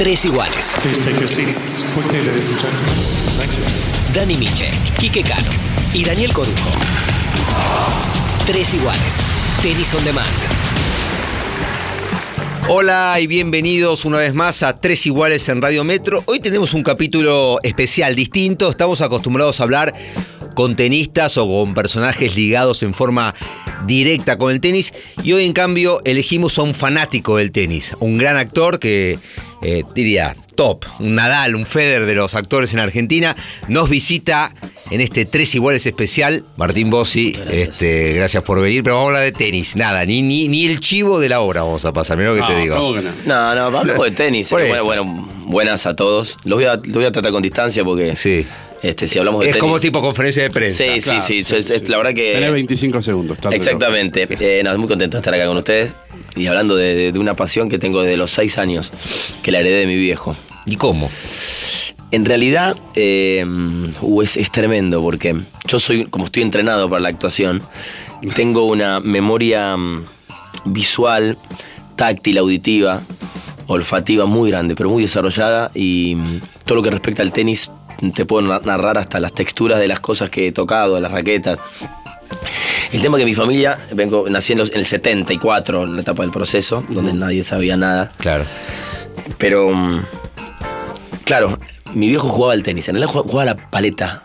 Tres iguales. Please take your seats quickly, ladies and gentlemen. Thank you. Dani Miche, Quique Cano y Daniel Corujo. Tres iguales. Tenis on demand. Hola y bienvenidos una vez más a Tres Iguales en Radio Metro. Hoy tenemos un capítulo especial, distinto. Estamos acostumbrados a hablar con tenistas o con personajes ligados en forma directa con el tenis y hoy en cambio elegimos a un fanático del tenis, un gran actor que eh, diría top, un Nadal, un Federer de los actores en Argentina, nos visita en este Tres Iguales especial. Martín Bossi, gracias. Este, gracias por venir, pero vamos a hablar de tenis, nada, ni, ni, ni el chivo de la obra vamos a pasar, mira lo que te digo. ¿cómo que no? No, no, hablamos de tenis. Bueno, bueno, buenas a todos. Los voy a, los voy a tratar con distancia porque Sí. este, si hablamos de Es tenis. como tipo conferencia de prensa. Sí, sí, Claro, sí, sí, La verdad que. Tenés 25 segundos. Exactamente. Eh, no, muy contento de estar acá con ustedes y hablando de, de- una pasión que tengo desde los seis años, que la heredé de mi viejo. ¿Y cómo? En realidad, eh, uh, es, es tremendo porque yo soy, como estoy entrenado para la actuación, tengo una memoria mm, visual, táctil, auditiva, olfativa muy grande, pero muy desarrollada y mm, todo lo que respecta al tenis te puedo na- narrar hasta las texturas de las cosas que he tocado, de las raquetas. El tema que mi familia, vengo naciendo en el 74, en la etapa del proceso, donde nadie sabía nada. Claro. Pero, mm, claro, mi viejo jugaba al tenis. En realidad jugaba, la paleta,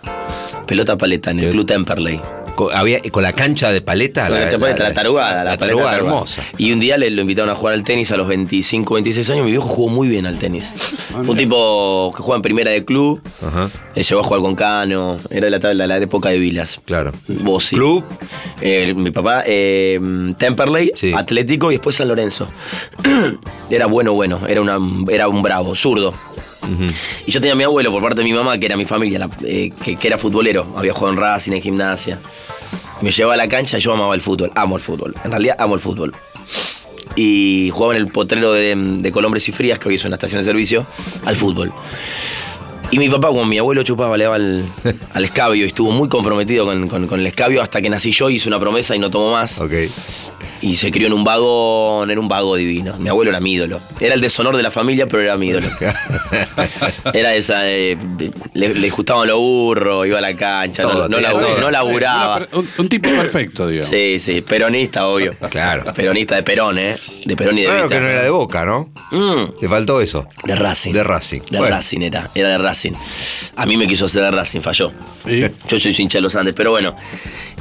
pelota paleta, en el Club Temperley. Con, había, con la cancha de paleta. La, cancha paleta, la tarugada, la, la paleta tarugada tarugada. hermosa. Y un día le lo invitaron a jugar al tenis a los 25, 26 años. Mi viejo jugó muy bien al tenis. Fue un tipo que juega en primera de club. Ajá. Eh, Llegó a jugar con Cano. Era la, la, la época de Vilas. Claro. Club. Eh, mi papá, eh, Temperley, Sí. Atlético y después San Lorenzo. era bueno, bueno, era, una, era un bravo, zurdo. Y yo tenía a mi abuelo por parte de mi mamá, que era mi familia, la- eh, que, que era futbolero. Había jugado en Racing, en gimnasia. Me llevaba a la cancha, yo amaba el fútbol, amo el fútbol. En realidad amo el fútbol. Y jugaba en el potrero de, de Colombres y Frías, que hoy es una estación de servicio, al fútbol. Y mi papá, como mi abuelo chupaba, le daba al, al escabio y estuvo muy comprometido con, con- con el escabio hasta que nací yo, hizo una promesa y no tomó más. Ok. Y se crió en un vagón, era un vago divino. Mi abuelo era mi ídolo. Era el deshonor de la familia, pero era mi ídolo. Era esa, eh, le, le gustaban los burros, iba a la cancha, no- Todo, no, todo. no laburaba. Una un, un tipo perfecto, digamos. Sí, sí, peronista, obvio. Claro. Peronista de Perón, ¿eh? De Perón y de Claro Evita. que no era de boca, ¿no? Mm. Te faltó eso. De Racing. De Racing. De Bueno. Racing era, era de Racing. A mí me quiso hacer de Racing, falló. ¿Y? Yo soy hincha de los Andes, pero bueno.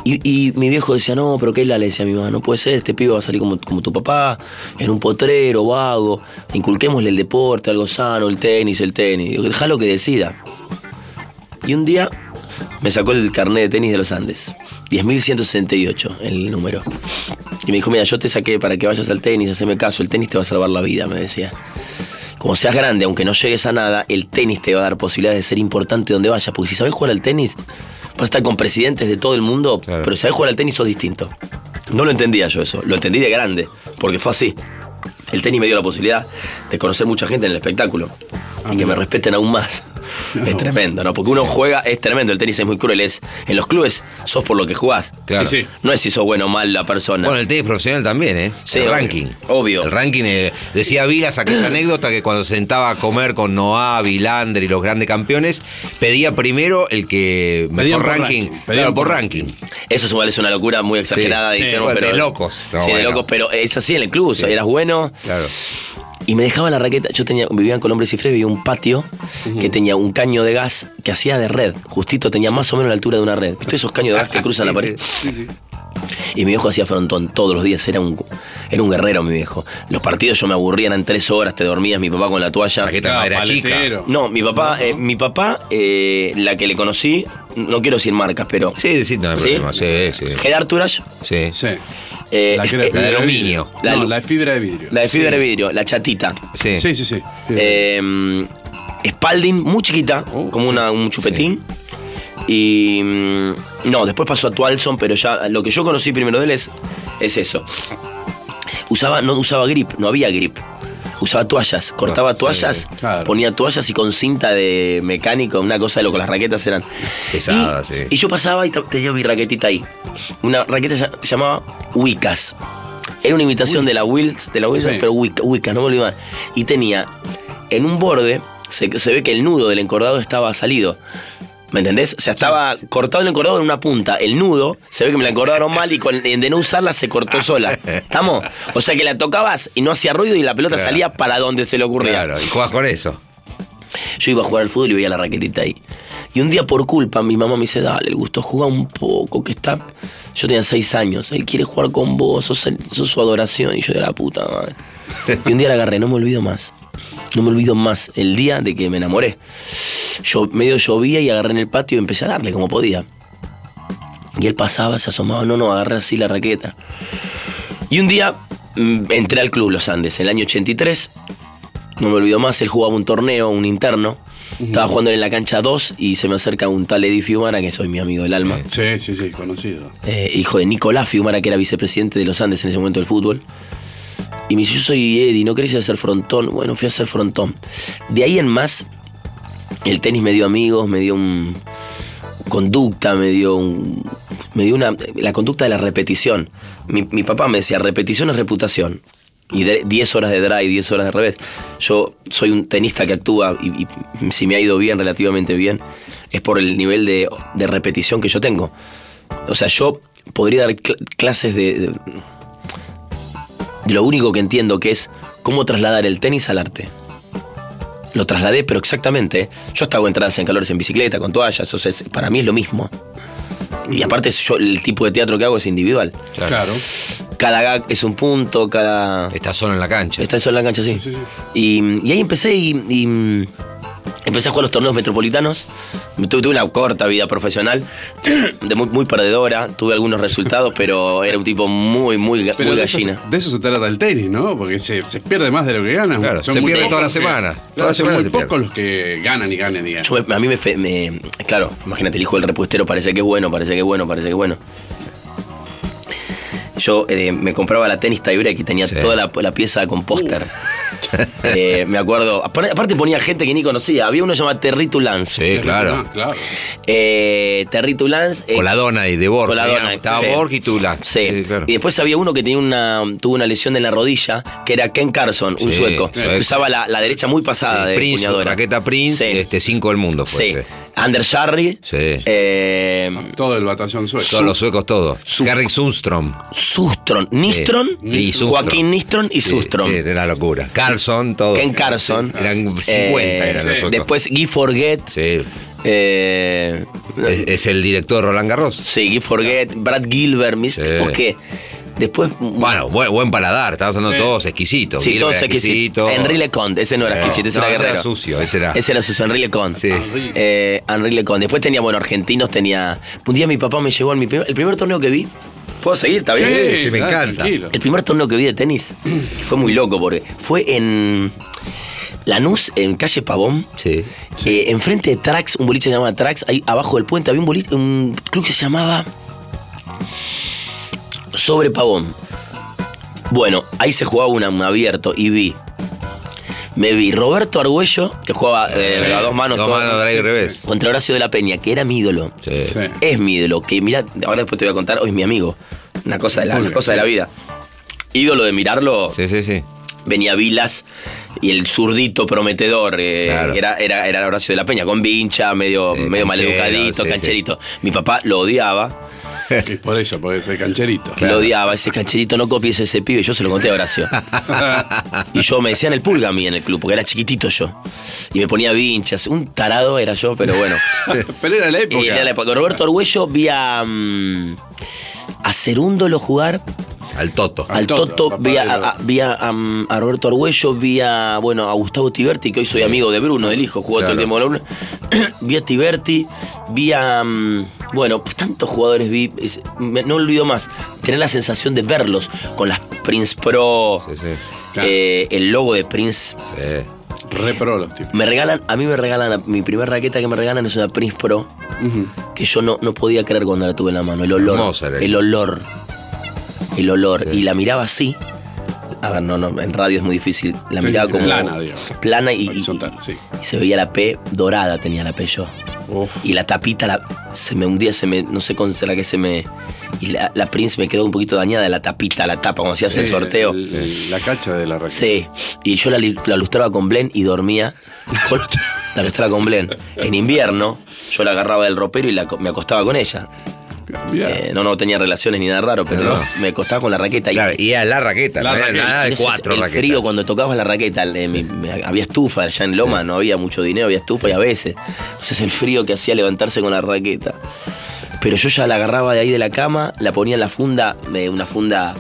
Y, mi viejo decía, no, pero qué la le decía a mi mamá, no puede ser, este pibe va a salir como, como tu papá, en un potrero, vago, inculquémosle el deporte, algo sano, el tenis, el tenis. Déjalo que decida. Y un día me sacó el carnet de tenis de los Andes. 10.168 el número. Y me dijo, mira, yo te saqué para que vayas al tenis, haceme caso, el tenis te va a salvar la vida, me decía. Como seas grande, aunque no llegues a nada, el tenis te va a dar posibilidades de ser importante donde vayas. Porque si sabes jugar al tenis, vas a estar con presidentes de todo el mundo, Claro. pero si sabes jugar al tenis sos distinto. No lo entendía yo eso, lo entendí de grande, porque fue así. El tenis me dio la posibilidad de conocer mucha gente en el espectáculo y que me respeten aún más. Es tremendo, ¿no? Porque uno juega, es tremendo, el tenis es muy cruel, es en los clubes sos por lo que jugás. Claro. Sí. No es si sos bueno o mal la persona. Bueno, el tenis profesional también, ¿eh? Sí, el obvio. ranking. Obvio. El ranking, eh, decía Vilas aquella anécdota que cuando se sentaba a comer con Noah, Vilander y los grandes campeones, pedía primero el que Pedían mejor por ranking. ranking, Claro, por ranking. Eso igual es una locura muy exagerada. Sí, pero, de locos. No, sí, de locos, pero es así en el club. Eras bueno. Claro. Y me dejaban la raqueta. Yo tenía, vivía en Colombres y Frías, vivía un patio que tenía un caño de gas que hacía de red. Justito tenía más o menos la altura de una red. ¿Viste esos caños de gas que cruzan la pared? Y mi viejo hacía frontón todos los días. Era un, era un guerrero, mi viejo. Los partidos yo me aburría, eran tres horas, te dormías, mi papá con la toalla. Raqueta madera chica. paletero. No, mi papá, eh, mi papá, eh, la que le conocí, no quiero decir marcas, pero. Sí, sí, no hay ¿Sí? problema. Sí, sí. Gerard Turash, Sí. Sí. Eh, La, que era eh, la de fibra aluminio. La no, alu- la de fibra de vidrio. la de fibra de vidrio, la chatita. Sí. Sí, sí. Eh, Spalding, muy chiquita, Oh, como sí. una, un chupetín. Y. mm, No, después pasó a Twalson, pero ya lo que yo conocí primero de él es, es eso. Usaba, no usaba grip, no había grip. Usaba toallas, cortaba sí, toallas, claro. ponía toallas y con cinta de mecánico, una cosa de lo que las raquetas eran. Pesadas, y, sí. Y yo pasaba y tenía mi raquetita ahí. Una raqueta ya- llamaba Wicas. Era una imitación de la Wills, de la Wills, Sí. pero Wicca, Wicca, no me olvido más. Y tenía en un borde se, se ve que el nudo del encordado estaba salido. ¿Me entendés? O sea, estaba cortado el encordado en una punta. El nudo, se ve que me la encordaron mal y con, de no usarla se cortó sola. ¿Estamos? O sea que la tocabas y no hacía ruido y la pelota Claro. salía para donde se le ocurría. Claro, y juegas con eso. Yo iba a jugar al fútbol y veía la raquetita ahí. Y un día por culpa mi mamá me dice, dale, el gusto, juega un poco, que está... Yo tenía seis años, él quiere jugar con vos, sos, el- sos su adoración. Y yo de la puta madre. Y un día la agarré, no me olvido más. No me olvido más el día de que me enamoré. Yo medio llovía y agarré en el patio y empecé a darle como podía. Y él pasaba, se asomaba, no, no, agarré así la raqueta. Y un día mm, entré al club Los Andes, en el año 83, no me olvido más, él jugaba un torneo, un interno. Estaba jugando en la cancha 2 y se me acerca un tal Eddie Fiumara, que soy mi amigo del alma. Sí, sí, sí, conocido. eh, hijo de Nicolás Fiumara, que era vicepresidente de los Andes en ese momento del fútbol. Y me dice, yo soy Eddie, ¿no querés hacer frontón? Bueno, fui a hacer frontón. De ahí en más, el tenis me dio amigos, me dio un conducta, me dio un, me dio una la conducta de la repetición. Mi, papá me decía, repetición es reputación. Y de- 10 horas de drive, 10 horas de revés. Yo soy un tenista que actúa y, si me ha ido bien, relativamente bien, es por el nivel de, de repetición que yo tengo. O sea, yo podría dar cl- clases de, de lo único que entiendo que es cómo trasladar el tenis al arte. Lo trasladé, pero exactamente. Yo hasta hago entradas en calores en bicicleta, con toallas, o sea, es- para mí es lo mismo. Y aparte, yo, el tipo de teatro que hago es individual. Claro. Cada gag es un punto, cada. Estás solo en la cancha. Está eso en la cancha, sí. Sí, sí, sí. Y, y ahí empecé y, y, empecé a jugar los torneos metropolitanos. Tuve, tuve una corta vida profesional, de muy, muy perdedora. Tuve algunos resultados, pero era un tipo muy, muy, Pero muy de eso, se- gallina. de eso se trata el tenis, ¿no? Porque se, se pierde más de lo que gana. Claro, se muy pierde toda la que- semana. claro, Toda la son muy se pocos los que ganan y ganan, digamos. Yo me- a mí me, fe- me- Claro, imagínate, el hijo del repuestero parece que es bueno, parece que es bueno, parece que es bueno. Yo eh, me compraba la tenis tiebreak y tenía Sí. toda la, la pieza con póster. Eh, me acuerdo. Apar- Aparte ponía gente que ni conocía. Había uno llamado Territu Lance. Sí, claro. Claro. Eh, Territu Lance. eh, Con la dona y de Borg. con la dona, Estaba sí. Borg y Tula. Sí. claro. Y después había uno que tenía una, tuvo una lesión en la rodilla, que era Ken Carson, un Sí, sueco, que usaba la, la derecha muy pasada Sí, de Prince, puñadora. raqueta Prince, Sí. este, cinco del mundo fue. Sí. Anders Jarry. Sí. eh, Todo el batallón sueco. Todos los suecos, todos. Su- Harry Sundstrom. Sustron, Nistron, Y Sundstrom. Joaquín Nistron y Sí, Sustron. Sí, era locura. Carlson, todo. Ken Carson. Eran 50 Eh, eran los sí. suecos. Después Guy Forget. Sí. eh, Es, es el director Roland Garros. sí, Guy Forget, Brad Gilbert, mis Sí. Después. Bueno, buen, buen paladar, estamos hablando Sí. todos exquisitos. Sí, Gilbert todos exquisitos. Henri Leconte, ese no era exquisito, ese no, era ese era guerrero. sucio, ese era. Ese era sucio, Henri Leconte. Sí. Eh, Henri Leconte. Después tenía, bueno, argentinos, tenía. Un día mi papá me llevó en mi primer, el primer torneo que vi. ¿Puedo seguir? ¿Está bien? Sí, sí, me encanta. tranquilo. El primer torneo que vi de tenis, que fue muy loco, porque fue en Lanús, en calle Pavón. Sí. Eh, enfrente de Trax, un boliche que se llama Trax, ahí abajo del puente había un boliche, un club que se llamaba Sobre Pavón. Bueno, ahí se jugaba una- un abierto y vi. Me vi Roberto Argüello, que jugaba eh, a dos manos, Dos todo, manos, drive y revés. contra Horacio de la Peña, que era mi ídolo. Sí. Sí. Es mi ídolo, que mira, ahora después te voy a contar, hoy es mi amigo. Una cosa de la, una cosa de la vida. Ídolo de mirarlo, Sí, sí, sí. venía Vilas y el zurdito prometedor eh, Claro. era, era, era Horacio de la Peña, con vincha, medio, Sí, medio canchero, maleducadito, sí, cancherito. Mi papá lo odiaba, Y por eso, porque soy cancherito. lo odiaba, ese cancherito no copies ese pibe, yo se lo conté a Horacio. y yo me decían el pulga a mí en el club, porque era chiquitito yo. Y me ponía vinchas, un tarado era yo, pero bueno. Pero era la época. Y era la época. Roberto Argüello vi a, mm, a Cerúndolo jugar. Al Toto. Al Al Toto, Toto, vi, a, de lo- a- vi a, um, a Roberto Arguello, vi a, bueno, a Gustavo Tiberti, que hoy soy amigo de Bruno, del hijo, jugó todo el Claro. tiempo Bruno. vi a Tiberti, vi a, um, bueno, pues tantos jugadores vi, es- me- no olvido más, tener la sensación de verlos con las Prince Pro, Sí, sí. Claro. eh, el logo de Prince. Sí. Re pro los tipos. Me regalan, a mí me regalan, mi primera raqueta que me regalan es una Prince Pro, que yo no, no podía creer cuando la tuve en la mano, el olor, Hermosa el olor, el olor, y la miraba así, A ver, no, no, en radio es muy difícil. La Sí, miraba como. plana, digamos. Plana y, y- Horizontal, sí. y se veía la P dorada, tenía la P yo. Uf. Y la tapita, la, se me hundía, se me, no sé con será que se me. Y la, la Prince me quedó un poquito dañada, la tapita, la tapa, cuando se hace el sorteo. el- el- la cacha de la raqueta. Sí, y yo la, la lustraba con Blen y dormía con la lustraba con Blen. En invierno, yo la agarraba del ropero y la me acostaba con ella. Eh, no, no tenía relaciones ni nada raro, pero No. me acostaba con la raqueta. Y- Claro, y era la raqueta, La no era raqueta. nada de entonces, cuatro el raquetas. frío cuando tocabas la raqueta, me- había estufa allá en Loma, no había mucho dinero, había estufa y a veces. Entonces el frío que hacía levantarse con la raqueta. Pero yo ya la agarraba de ahí de la cama, la ponía en la funda, eh, una funda.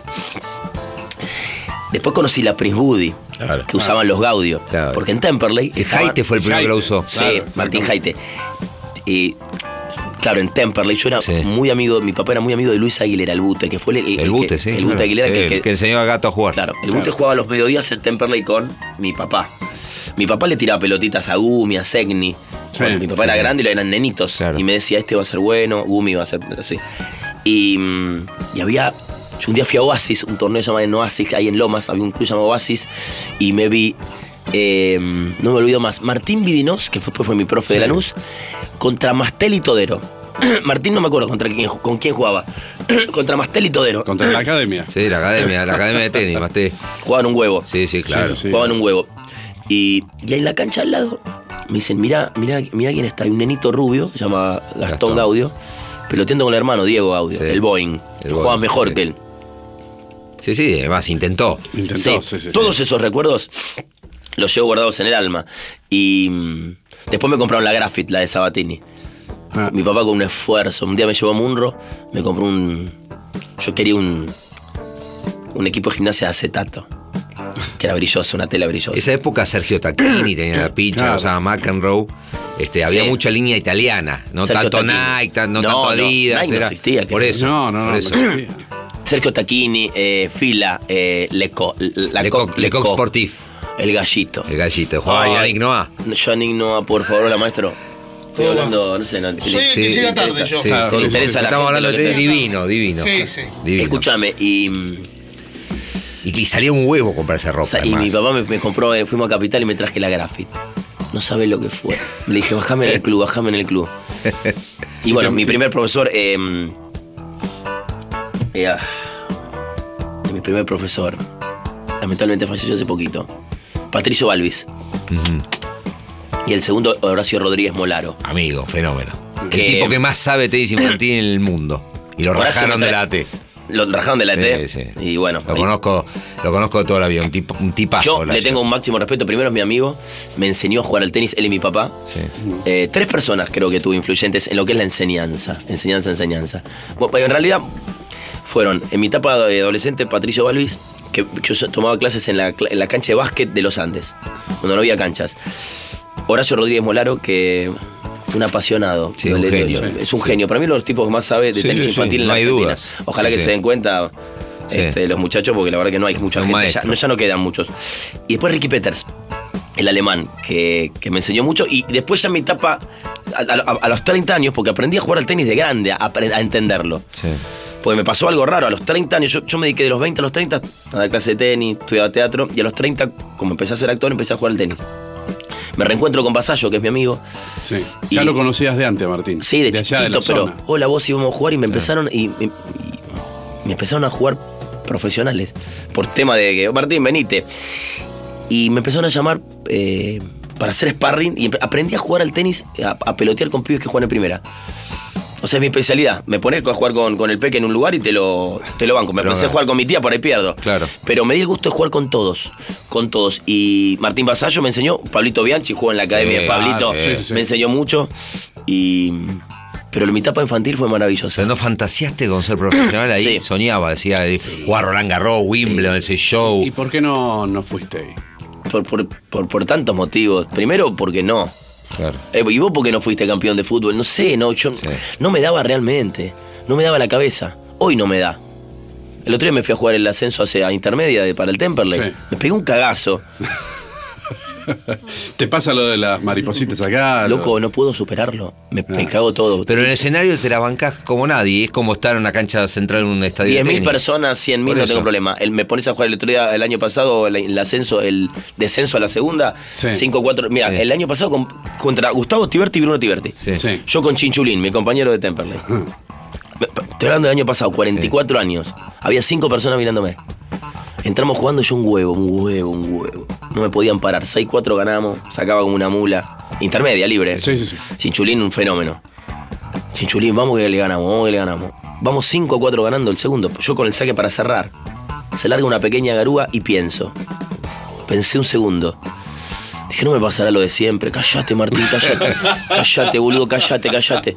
Después conocí la Prince Woody, Claro. que usaban los Gaudio. Porque en Temperley. Estaban- Jaite fue el primero que lo usó. Sí, Martín. Jaite. Y claro, en Temperley yo era Sí. muy amigo, mi papá era muy amigo de Luis Aguilera, el Bute, que fue el, el- El el Bute, que- sí. El Bute claro. Aguilera Sí, que, el que- que enseñó a Gato a jugar. Claro, el Claro. Bute jugaba los mediodías en Temperley con mi papá. Mi papá le tiraba pelotitas a Gumi, a Segni. Sí, Bueno, mi papá era grande y lo eran nenitos. Claro. Y me decía, este va a ser bueno, Gumi va a ser así. Y, mm, y había. Yo un día fui a Oasis, un torneo llamado en Oasis, ahí en Lomas, había un club llamado Oasis, y me vi. Eh, no me olvido más. Martín Vidinos, que fue, después fue mi profe de Lanús, contra Mastel y Todero. Martín no me acuerdo contra quién, con quién jugaba. contra Mastel y Todero. Contra la academia. Sí, la academia, la academia de tenis, Masté. Jugaban un huevo. Sí, sí, claro. Sí, sí. jugaban un huevo. Y, y ahí en la cancha al lado me dicen, mira, mira, mira quién está. Hay un nenito rubio, se llama Gastón, Gastón. Gaudio, peloteando con el hermano Diego Gaudio, Sí. el Boeing. El Jugaba Boeing, mejor sí. que él. Sí, sí, además intentó. Intentó, Sí, sí, sí, sí. todos esos recuerdos los llevo guardados en el alma. Y mm, después me compraron la Graffit, la de Sabatini. Ah. Mi papá con un esfuerzo. Un día me llevó a Munro, me compró un. Yo quería un. Un equipo de gimnasia de acetato. Que era brilloso, una tela brillosa. Esa época Sergio Tacchini tenía la pincha, Claro. usaba McEnroe. Este, había Sí. mucha línea italiana, no Sergio tanto Tacchini. Nike, tan- no, No, tanto no, Adidas. Nike no era- existía, por creo. eso. No, no, no. por no eso. Sergio Tacchini, eh, Fila, eh, Leco, la Lecoq- Lecoq Sportif. El gallito. El gallito, jugaba Ay. Yannick Noah. Yannick Noah, por favor, la maestro. Estoy hablando, no sé, no, si Soy le- que Sí, llega sí, yo. Sí, Claro, sí, interesa la estamos hablando de divino, divino. Sí, sí. Divino. Escúchame, y, Y, y salía un huevo comprar esa ropa. y mi papá me, me compró, eh, fuimos a Capital y me traje la Graffit. No sabés lo que fue. Le dije, bajame en el club, bajame en el club. Y bueno, mi primer profesor, eh, eh, ah, mi primer profesor, lamentablemente falleció hace poquito, Patricio Balvis. Y el segundo, Horacio Rodríguez Molaro. Amigo, fenómeno. El Que- tipo que más sabe tenis infantil en el mundo. Y lo Horacio rajaron de la AT. Lo rajaron de la T. Sí, sí. Y bueno, Lo ahí- conozco, lo conozco de toda la vida, un, tipo, un tipazo. yo le tengo un máximo respeto. Primero es mi amigo, me enseñó a jugar al tenis, él y mi papá. Sí. Eh, tres personas creo que tuve influyentes en lo que es la enseñanza. Enseñanza, enseñanza. Bueno, pero en realidad fueron, en mi etapa de adolescente, Patricio Balvis, que yo tomaba clases en la, en la cancha de básquet de los Andes, cuando no había canchas. Horacio Rodríguez Molaro, que un apasionado. Sí, un. Es un genio. Para mí, uno de los tipos que más sabe de Sí, tenis infantil en no hay Argentina. dudas. Ojalá que se den cuenta este, los muchachos, porque la verdad que no hay mucha Un gente. Ya, no, ya no quedan muchos. Y después Ricky Peters, el alemán, que, que me enseñó mucho. Y después ya en mi etapa, a, a- a los 30 años, porque aprendí a jugar al tenis de grande, a, a entenderlo. Porque me pasó algo raro. A los 30 años, yo, yo me dediqué de los 20 a los 30 a dar clase de tenis, estudiaba teatro. Y a los 30, como empecé a ser actor, empecé a jugar al tenis. Me reencuentro con Vasallo, que es mi amigo. Sí. Ya Y- lo conocías de antes, Martín. Sí, de, allá chiquito, de la pero zona. hola vos íbamos a jugar y me empezaron y, y- y me empezaron a jugar profesionales por tema de que Martín venite y me empezaron a llamar eh, para hacer sparring y aprendí a jugar al tenis a, a pelotear con pibes que juegan en primera. O sea, es mi especialidad. Me pones a jugar con, con el peque en un lugar y te lo, te lo banco. Me empecé a jugar con mi tía, por ahí pierdo. Claro. Pero me di el gusto de jugar con todos. Con todos. Y Martín Basallo me enseñó. Pablito Bianchi jugó en la academia de Sí, Pablito. sí, sí, sí. Me enseñó mucho. Y. Pero mi etapa infantil fue maravillosa. ¿no fantaseaste con ser profesional ahí? Sí. Soñaba, decía, de jugar Roland Garros, Wimbledon, ese show. ¿Y por qué no, no fuiste ahí? Por, por, por, por tantos motivos. Primero, porque no. Claro. Eh, ¿Y vos por qué no fuiste campeón de fútbol? No sé, no, yo Sí. no me daba realmente. No me daba la cabeza. Hoy no me da. El otro día me fui a jugar el ascenso hacia intermedia de- para el Temperley. Sí. Me pegué un cagazo. Te pasa lo de las maripositas acá. lo- Loco, no puedo superarlo. Me, me cago todo. Pero en el escenario te la bancás como nadie. Es como estar en una cancha central en un estadio. de 10.000 tenis. personas, 100.000, Por no eso. tengo problema. El, me pones a jugar el otro día, el año pasado, el, el ascenso, el descenso a la segunda, Sí. 5-4. Mira, Sí. el año pasado con- contra Gustavo Tiberti y Bruno Tiberti. Sí. Sí. Yo con Chinchulín, mi compañero de Temperley. Estoy hablando del año pasado, 44 años. Había 5 personas mirándome. Entramos jugando yo un huevo, un huevo, un huevo. No me podían parar. 6-4 ganamos, sacaba como una mula. Intermedia, libre. Sí, sí, sí. Chinchulín, un fenómeno. Chinchulín, vamos que le ganamos, vamos que le ganamos. Vamos 5 a 4 ganando el segundo. Yo con el saque para cerrar. Se larga una pequeña garúa y pienso. Pensé un segundo. Dije, no me pasará lo de siempre. Callate, Martín, callate. Callate, boludo, callate, callate.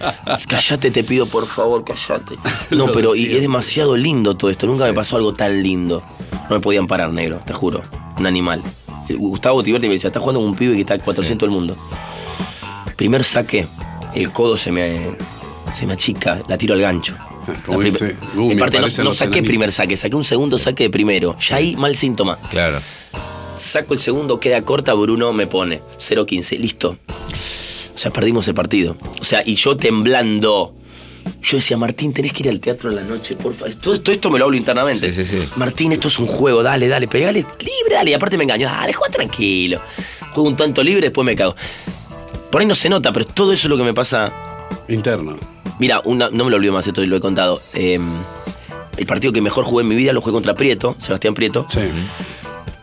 Callate, te pido, por favor, callate. No, pero y es demasiado lindo todo esto. Nunca me pasó algo tan lindo. No me podían parar, negro, te juro. Un animal. Gustavo Tiberti me decía, estás jugando con un pibe que está a 400 del mundo. Primer saque, el codo se me, se me achica, la tiro al gancho. La prim- uh, en parte no, no saqué primer saque, saqué un segundo saque de primero. Ya ahí mal síntoma. Claro. Saco el segundo, queda corta, Bruno me pone 0-15, listo. O sea, perdimos el partido. O sea, y yo temblando. Yo decía, Martín, tenés que ir al teatro en la noche, por favor. Todo, todo esto me lo hablo internamente. Sí, sí, sí. Martín, esto es un juego, dale, dale, pegale libre, dale. Y aparte me engaño, dale, juega tranquilo. Juego un tanto libre, después me cago. Por ahí no se nota, pero todo eso es lo que me pasa. Interno. Mira, una- no me lo olvido más, esto lo he contado. Eh, el partido que mejor jugué en mi vida lo jugué contra Prieto, Sebastián Prieto. Sí.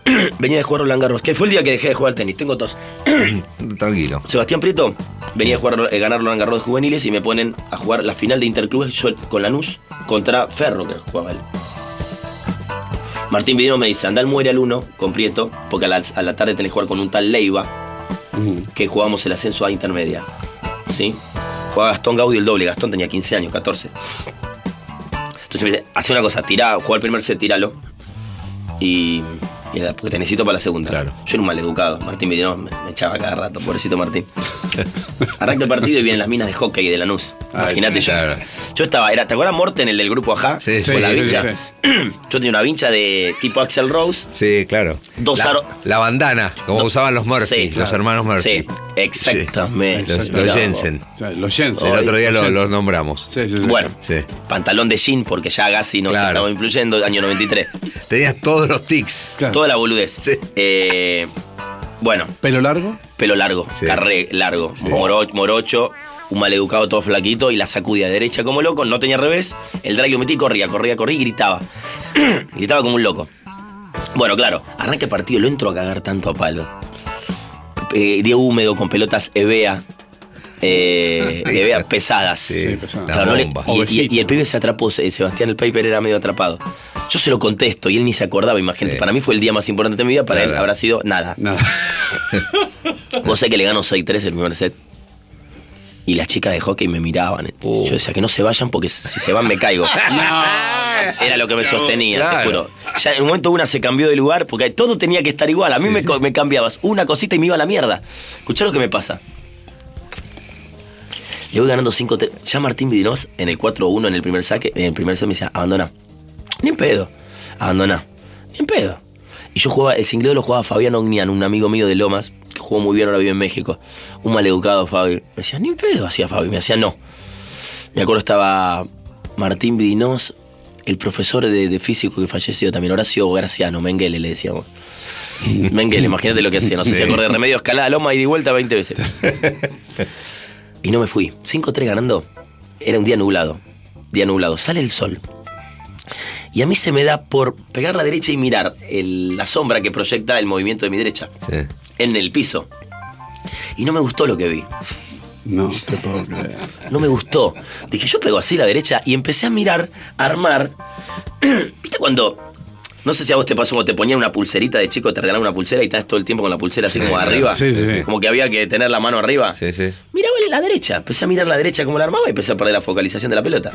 Venía de jugar Roland Garros, que fue el día que dejé de jugar al tenis. Tengo tos. Tranquilo. Sebastián Prieto venía a jugar, eh, ganar Roland Garros de juveniles y me ponen a jugar la final de Interclubes yo con Lanús contra Ferro, que jugaba él. Martín Vidino me dice, anda al muere al 1 con Prieto, porque a la, a la tarde tenés que jugar con un tal Leiva, que jugábamos el ascenso a intermedia. ¿Sí? Jugaba Gastón Gaudí el doble, Gastón tenía 15 años, 14. Entonces me dice, hace una cosa, tirá, juega el primer set, tiralo. Y, y era, porque te necesito para la segunda. Claro. Yo era un maleducado. Martín me, me echaba cada rato, pobrecito Martín. Arranca el partido y vienen las minas de hockey de Lanús. Imagínate yo. claro. Yo estaba, era, ¿te acuerdas Morten, el del grupo Ajá? Sí, sí, Con la sí, vincha. sí, Yo tenía una vincha de tipo Axel Rose. Sí, claro. Dos la, aro- la bandana, como Do- usaban los Murphy, Sí, los claro. hermanos Murphy. Sí, exactamente. Los. Jensen. O sea, los Jensen. El otro día Los los nombramos. Sí, sí, sí. Bueno, Sí. pantalón de jean porque ya Gassi nos Claro. estaba influyendo, año 93. Tenías todos los tics. Claro. Toda la boludez. Sí. Eh, bueno, ¿Pelo largo? pelo largo, Sí. carré largo, moro- morocho, un maleducado todo flaquito y la sacudía derecha como loco, no tenía revés, el drag lo metí y corría, corría, corría y gritaba. gritaba como un loco. Bueno, claro, arranca el partido, lo entro a cagar tanto a palo. Eh, día húmedo con pelotas Evea. Eh, pesadas. Sí, pesado. la Claro, no le- bomba. y- y, Ovejita. y el pibe se atrapó, se- Sebastián el Paper era medio atrapado. Yo se lo contesto y él ni se acordaba, imagínate. Sí. Para mí fue el día más importante de mi vida, para él habrá sido nada. Nada. Vos sabés que le ganó 6-3 el primer set. Y las chicas de hockey me miraban. Uh. Yo decía que no se vayan porque si se van me caigo. Era lo que me sostenía, te juro. Ya en un momento una se cambió de lugar porque todo tenía que estar igual. A mí me cambiabas una cosita y me iba a la mierda. Escuchá lo que me pasa. Le voy ganando 5-3. Ya Martín Vidinos en el 4-1 en el primer saque, en el primer set me decía, abandona. Ni en pedo. Abandona. Ni en pedo. Y yo jugaba, el singleo lo jugaba Fabián Ognian, un amigo mío de Lomas, que jugó muy bien, ahora vive en México. Un maleducado Fabi. Me decía, ni en pedo hacía Fabi. Me decía, no. Me acuerdo estaba Martín Vidinos, el profesor de, de físico que falleció también, Horacio Graciano, Mengele le decíamos. Mengele, imagínate lo que hacía. No sé si Sí. acordé de remedio, escalada, loma y de vuelta 20 veces. Y no me fui. 5-3 ganando. Era un día nublado. Día nublado. Sale el sol. Y a mí se me da por pegar la derecha y mirar el- la sombra que proyecta el movimiento de mi derecha Sí. en el piso. Y no me gustó lo que vi. No te puedo creer. No me gustó. Dije, yo pego así la derecha y empecé a mirar, a armar. ¿Viste cuando.? No sé si a vos te pasó cuando te ponían una pulserita de chico, te regalaban una pulsera y estás todo el tiempo con la pulsera así Sí, como arriba. Sí, sí. Como que había que tener la mano arriba. Sí, sí. Miraba la derecha. Empecé a mirar la derecha como la armaba y empecé a perder la focalización de la pelota.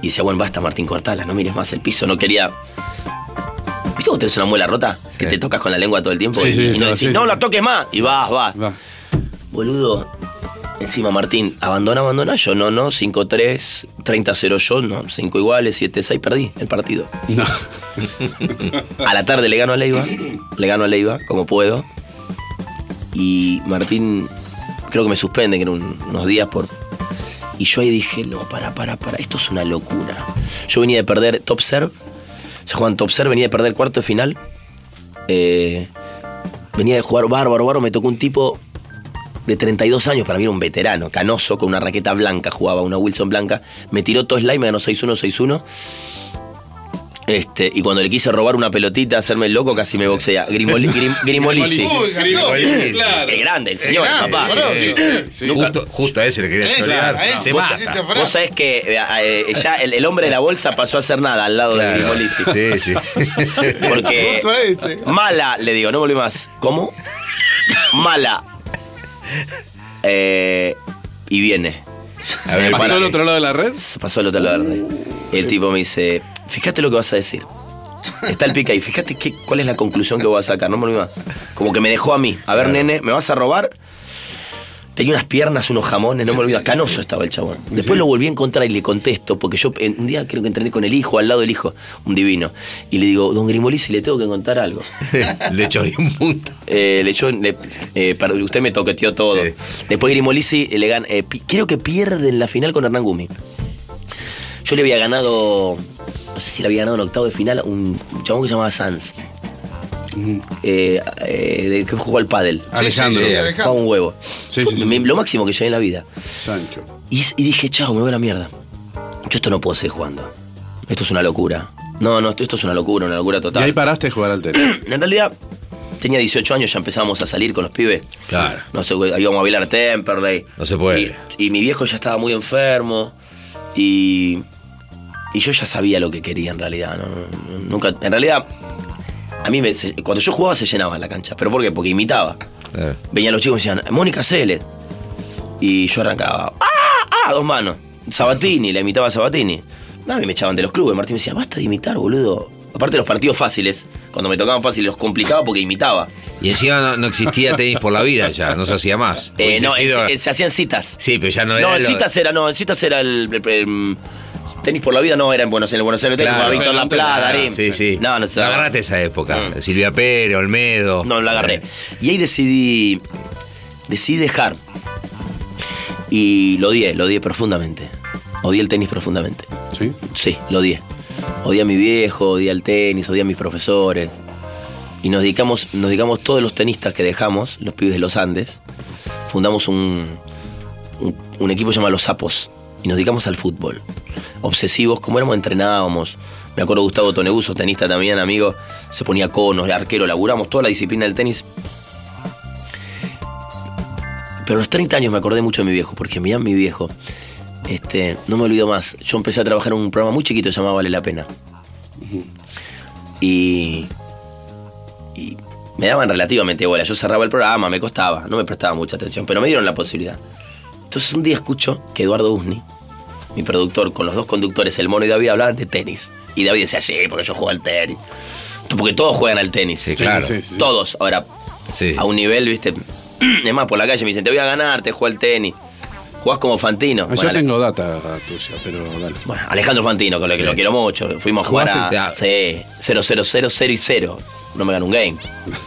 Y decía, bueno, basta, Martín, cortala, no mires más el piso. No quería. ¿Viste vos tenés una muela rota? Que te tocas con la lengua todo el tiempo Sí, y, sí, y no decís, no la toques más. Y vas, vas. Va. Boludo, Encima Martín, abandona, abandona, yo no, no, 5-3, 30-0 yo, no, 5 iguales, 7-6, perdí el partido. No. A la tarde le gano a Leiva, le gano a Leiva, como puedo. Y Martín, creo que me suspenden que eran un- unos días por. Y yo ahí dije, no, para, para, para, esto es una locura. Yo venía de perder top serve, se juegan top serve, venía de perder cuarto de final. Eh, venía de jugar bárbaro, bárbaro, me tocó un tipo de 32 años, para mí era un veterano, canoso, con una raqueta blanca, jugaba una Wilson blanca. Me tiró todo slime, me ganó 6-1, 6-1. Este, y cuando le quise robar una pelotita, hacerme el loco, casi me boxea. Grimoli, Grim- Grimolisi. Gastón. El grande, el señor, el grande, papá. Sí, sí, sí. Justo, justo a ese le quería chorear. a ese, Se vos mata. Vos sabés que eh, eh, ya el, el hombre de la bolsa pasó a ser nada al lado de Claro. Grimolisi. Sí, sí. Porque Justo a ese. mala, le digo, no volví más. ¿Cómo? Mala. Eh, y viene. A ver, ¿Pasó al otro lado de la red? Se pasó el otro lado verde. El tipo me dice, fíjate lo que vas a decir. Está el pica ahí, fíjate qué, cuál es la conclusión que voy a sacar, no me olvido más. Como que me dejó a mí. A ver, nene, ¿me vas a robar? Tenía unas piernas, unos jamones, no me olvido. Canoso estaba el chabón. Después lo volví a encontrar y le contesto, porque yo un día creo que entrené con el hijo, al lado del hijo, un divino. Y le digo, don Grimolisi, le tengo que contar algo. le choreé un punto. Eh, le echó- eh, usted me toqueteó todo. Sí. Después Grimolisi le gana. eh, creo que pierde en la final con Hernán Gumi. Yo le había ganado. No sé si le había ganado en octavo de final a un chabón que se llamaba Sanz. Eh, eh, que jugó al pádel. Alejandro. Alejandro. un huevo. Lo máximo que llegué en la vida. Sancho. Y, y dije, chao, me voy a la mierda. Yo esto no puedo seguir jugando. Esto es una locura. No, no, esto, esto es una locura, una locura Y total. ahí paraste de jugar al tenis. En realidad, tenía 18 años, ya empezamos a salir con los pibes. Claro. No sé, íbamos a bailar Temperley. No se puede. Y, y mi viejo ya estaba muy enfermo. Y, y yo ya sabía lo que quería en realidad. Nunca, en realidad, a mí me- cuando yo jugaba se llenaba la cancha. ¿Pero por qué? Porque imitaba. Claro. Venían los chicos y me decían, Mónica Cele. Y yo arrancaba, ¡ah! ¡ah! Dos manos. Sabatini, la imitaba a Sabatini. A mí me echaban de los clubes. Martín me decía, basta de imitar, boludo. Aparte de los partidos fáciles, cuando me tocaban fáciles, los complicaba porque imitaba. Y encima no, no existía tenis por la vida ya, no se hacía más. Eh, no, sido- se hacían citas. Sí, pero ya no No, era. en lo- citas era, no, en citas era el, el- el- tenis por la vida, no era en Buenos Aires, en Buenos Aires tenis Claro, por Víctor La Plata. Sí, sí. No, no La agarraste esa época. Mm. Silvia Pérez, Olmedo. No, lo agarré. Y ahí decidí, decidí dejar. Y lo odié, lo odié profundamente. Odié el tenis profundamente. ¿Sí? Sí, lo odié. Odié a mi viejo, odié al tenis, odié a mis profesores. Y nos dedicamos, nos dedicamos todos los tenistas que dejamos, los pibes de los Andes, fundamos un, un, un equipo llamado Los Sapos. Y nos dedicamos al fútbol. Obsesivos, como éramos, entrenábamos. Me acuerdo Gustavo Tonebuso, tenista también, amigo, se ponía conos, arquero, laburamos toda la disciplina del tenis. Pero a los 30 años me acordé mucho de mi viejo, porque mirá mi viejo. Este, no me olvido más. Yo empecé a trabajar en un programa muy chiquito llamado Vale la Pena. Y, y me daban relativamente bola. Yo cerraba el programa, me costaba, no me prestaba mucha atención, pero me dieron la posibilidad. Entonces un día escucho que Eduardo Usni, mi productor, con los dos conductores, el mono y David, hablaban de tenis. Y David decía, sí, porque yo juego al tenis. Porque todos juegan al tenis. Sí, claro. sí, sí. Todos. Ahora, Sí. a un nivel, viste. Es más, por la calle me dicen, te voy a ganar, te juego al tenis. Jugás como Fantino. Ah, Yo Bueno, tengo data tuya, pero dale. bueno, Alejandro Fantino, con lo que lo quiero mucho. Fuimos a jugar a. Sí, 0, 0, 0, 0 y 0. No me gana un game.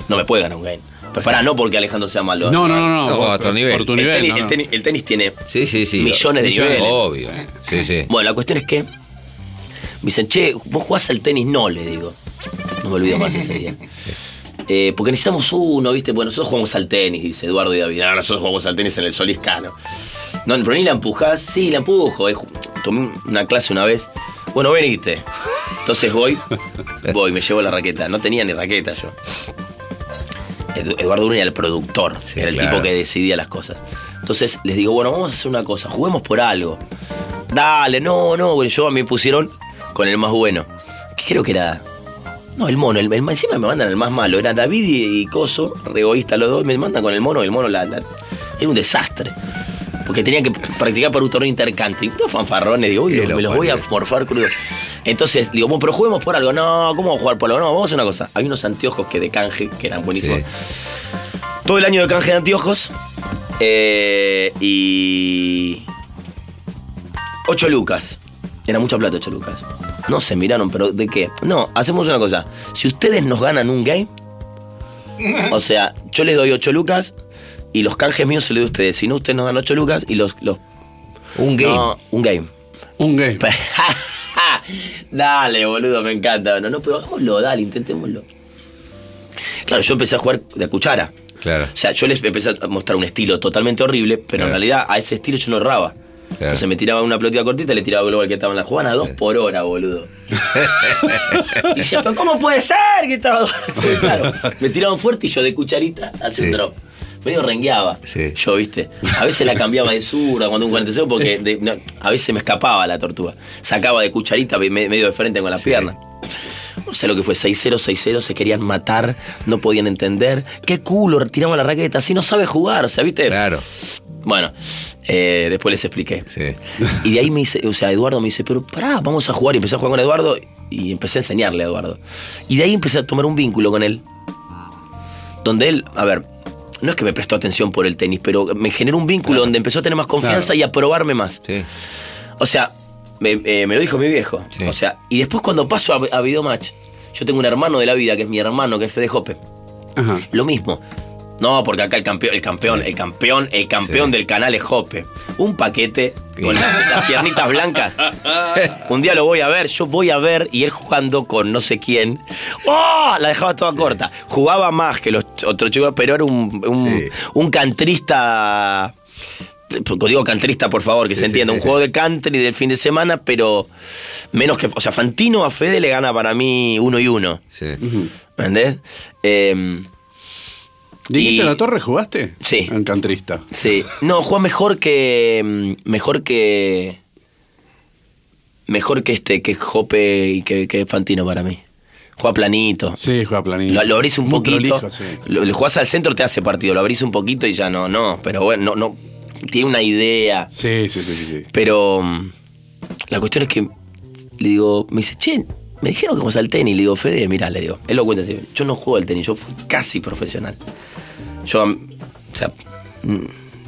No me puede ganar un game. Pero pará, no porque Alejandro sea malo. No, no, no, no. No, por, a tu nivel. por tu el, nivel. tenis, no, el no. tenis- el tenis tiene. Sí, sí, sí. Millones de niveles. Obvio. Sí, sí. Bueno, la cuestión es que. Me dicen, che, vos jugás al tenis, no, le digo. No me olvido más ese día. Eh, porque necesitamos uno, ¿viste? Bueno, nosotros jugamos al tenis, dice Eduardo y David. Ah, nosotros jugamos al tenis en el Soliscano. No, pero ni la empujás. Sí, la empujo. Eh, Tomé una clase una vez. Bueno, veniste. Entonces voy, voy, me llevo la raqueta. No tenía ni raqueta yo. Edu- Eduardo Uno era el productor, Sí, era el claro. tipo que decidía las cosas. Entonces les digo, bueno, vamos a hacer una cosa, juguemos por algo. Dale, no, no, bueno, yo a mí me pusieron con el más bueno. Que creo que era. No, el mono, el, el- encima me mandan el más malo. Era David y, y Coso, re egoísta los dos, me mandan con el mono, el mono la, la- era un desastre. Porque tenía que practicar para un torneo intercante. Y todos fanfarrones, digo, uy, me los voy a morfar crudo. Entonces, digo, bueno, pero juguemos por algo. No, ¿cómo vamos a jugar por algo? No, vamos a hacer una cosa. Había unos anteojos que de canje, que eran buenísimos. Sí. Todo el año de canje de anteojos, Eh, y. 8 lucas. Era mucha plata, 8 lucas. No se miraron, pero ¿de qué? No, hacemos una cosa. Si ustedes nos ganan un game, o sea, yo les doy 8 lucas y los canjes míos se los a ustedes. Si no, ustedes nos dan 8 lucas y los. los Un game. No, un game. Un game. dale, boludo, me encanta. No, no, pero hagámoslo, dale, intentémoslo. Claro, yo empecé a jugar de cuchara. Claro. O sea, yo les empecé a mostrar un estilo totalmente horrible, pero en Claro. realidad a ese estilo yo no erraba. Entonces me tiraba una pelotita cortita y le tiraba global que estaba en la jugada dos por hora, boludo. y decía, pero ¿cómo puede ser que estaba Claro, me tiraban fuerte y yo de cucharita hacía Sí. drop. Medio rengueaba. Sí. Yo, viste. A veces la cambiaba de zurda cuando un 46 porque de- no, a veces me escapaba la tortuga. Sacaba de cucharita me- medio de frente con la pierna. No sé lo que fue, 6-0, 6-0, se querían matar, no podían entender. Qué culo, tiramos la raqueta, así no sabe jugar, o sea, ¿viste? Claro. Bueno, eh, después les expliqué. Sí. Y de ahí me dice, o sea, Eduardo me dice, pero pará, vamos a jugar. Y empecé a jugar con Eduardo y empecé a enseñarle a Eduardo. Y de ahí empecé a tomar un vínculo con él. Donde él, a ver, no es que me prestó atención por el tenis, pero me generó un vínculo donde empezó a tener más confianza Claro. y a probarme más. Sí. O sea, me, eh, me lo dijo mi viejo. Sí. O sea, y después cuando paso a, a Videomatch, yo tengo un hermano de la vida que es mi hermano, que es Fede Jope. Ajá. Lo mismo. No, porque acá el campeón, el campeón, el campeón, el campeón del canal es Jope. Un paquete con las, las piernitas blancas. Un día lo voy a ver, yo voy a ver y él jugando con no sé quién. ¡Oh! La dejaba toda corta. Jugaba más que los otros chicos, pero era un, un, Sí. un cantrista. Digo cantrista, por favor, que Sí, se entienda. un juego de country del fin de semana, pero menos que. O sea, Fantino a Fede le gana para mí uno y uno. Sí. ¿Me entendés? Eh, ¿Dieguito Y- la Torre jugaste? Sí. En cantrista. Sí, no, juega mejor que. mm, Mejor que. Mejor que este, que Jope y que, que Fantino para mí. Juega planito. Sí, juega planito. Lo, lo abrís un Muy poquito. prolijo, sí. lo, lo jugás al centro, te hace partido. Lo abrís un poquito y ya no, no. Pero bueno, no, no. Tiene una idea. Sí, sí, sí, sí, sí. Pero. mm, La cuestión es que. Le digo, me dice, che, me dijeron que juegas al tenis. Le digo, Fede, mirá, le digo. Él lo cuenta así. Yo no juego al tenis, yo fui casi profesional. Yo, o sea, mm,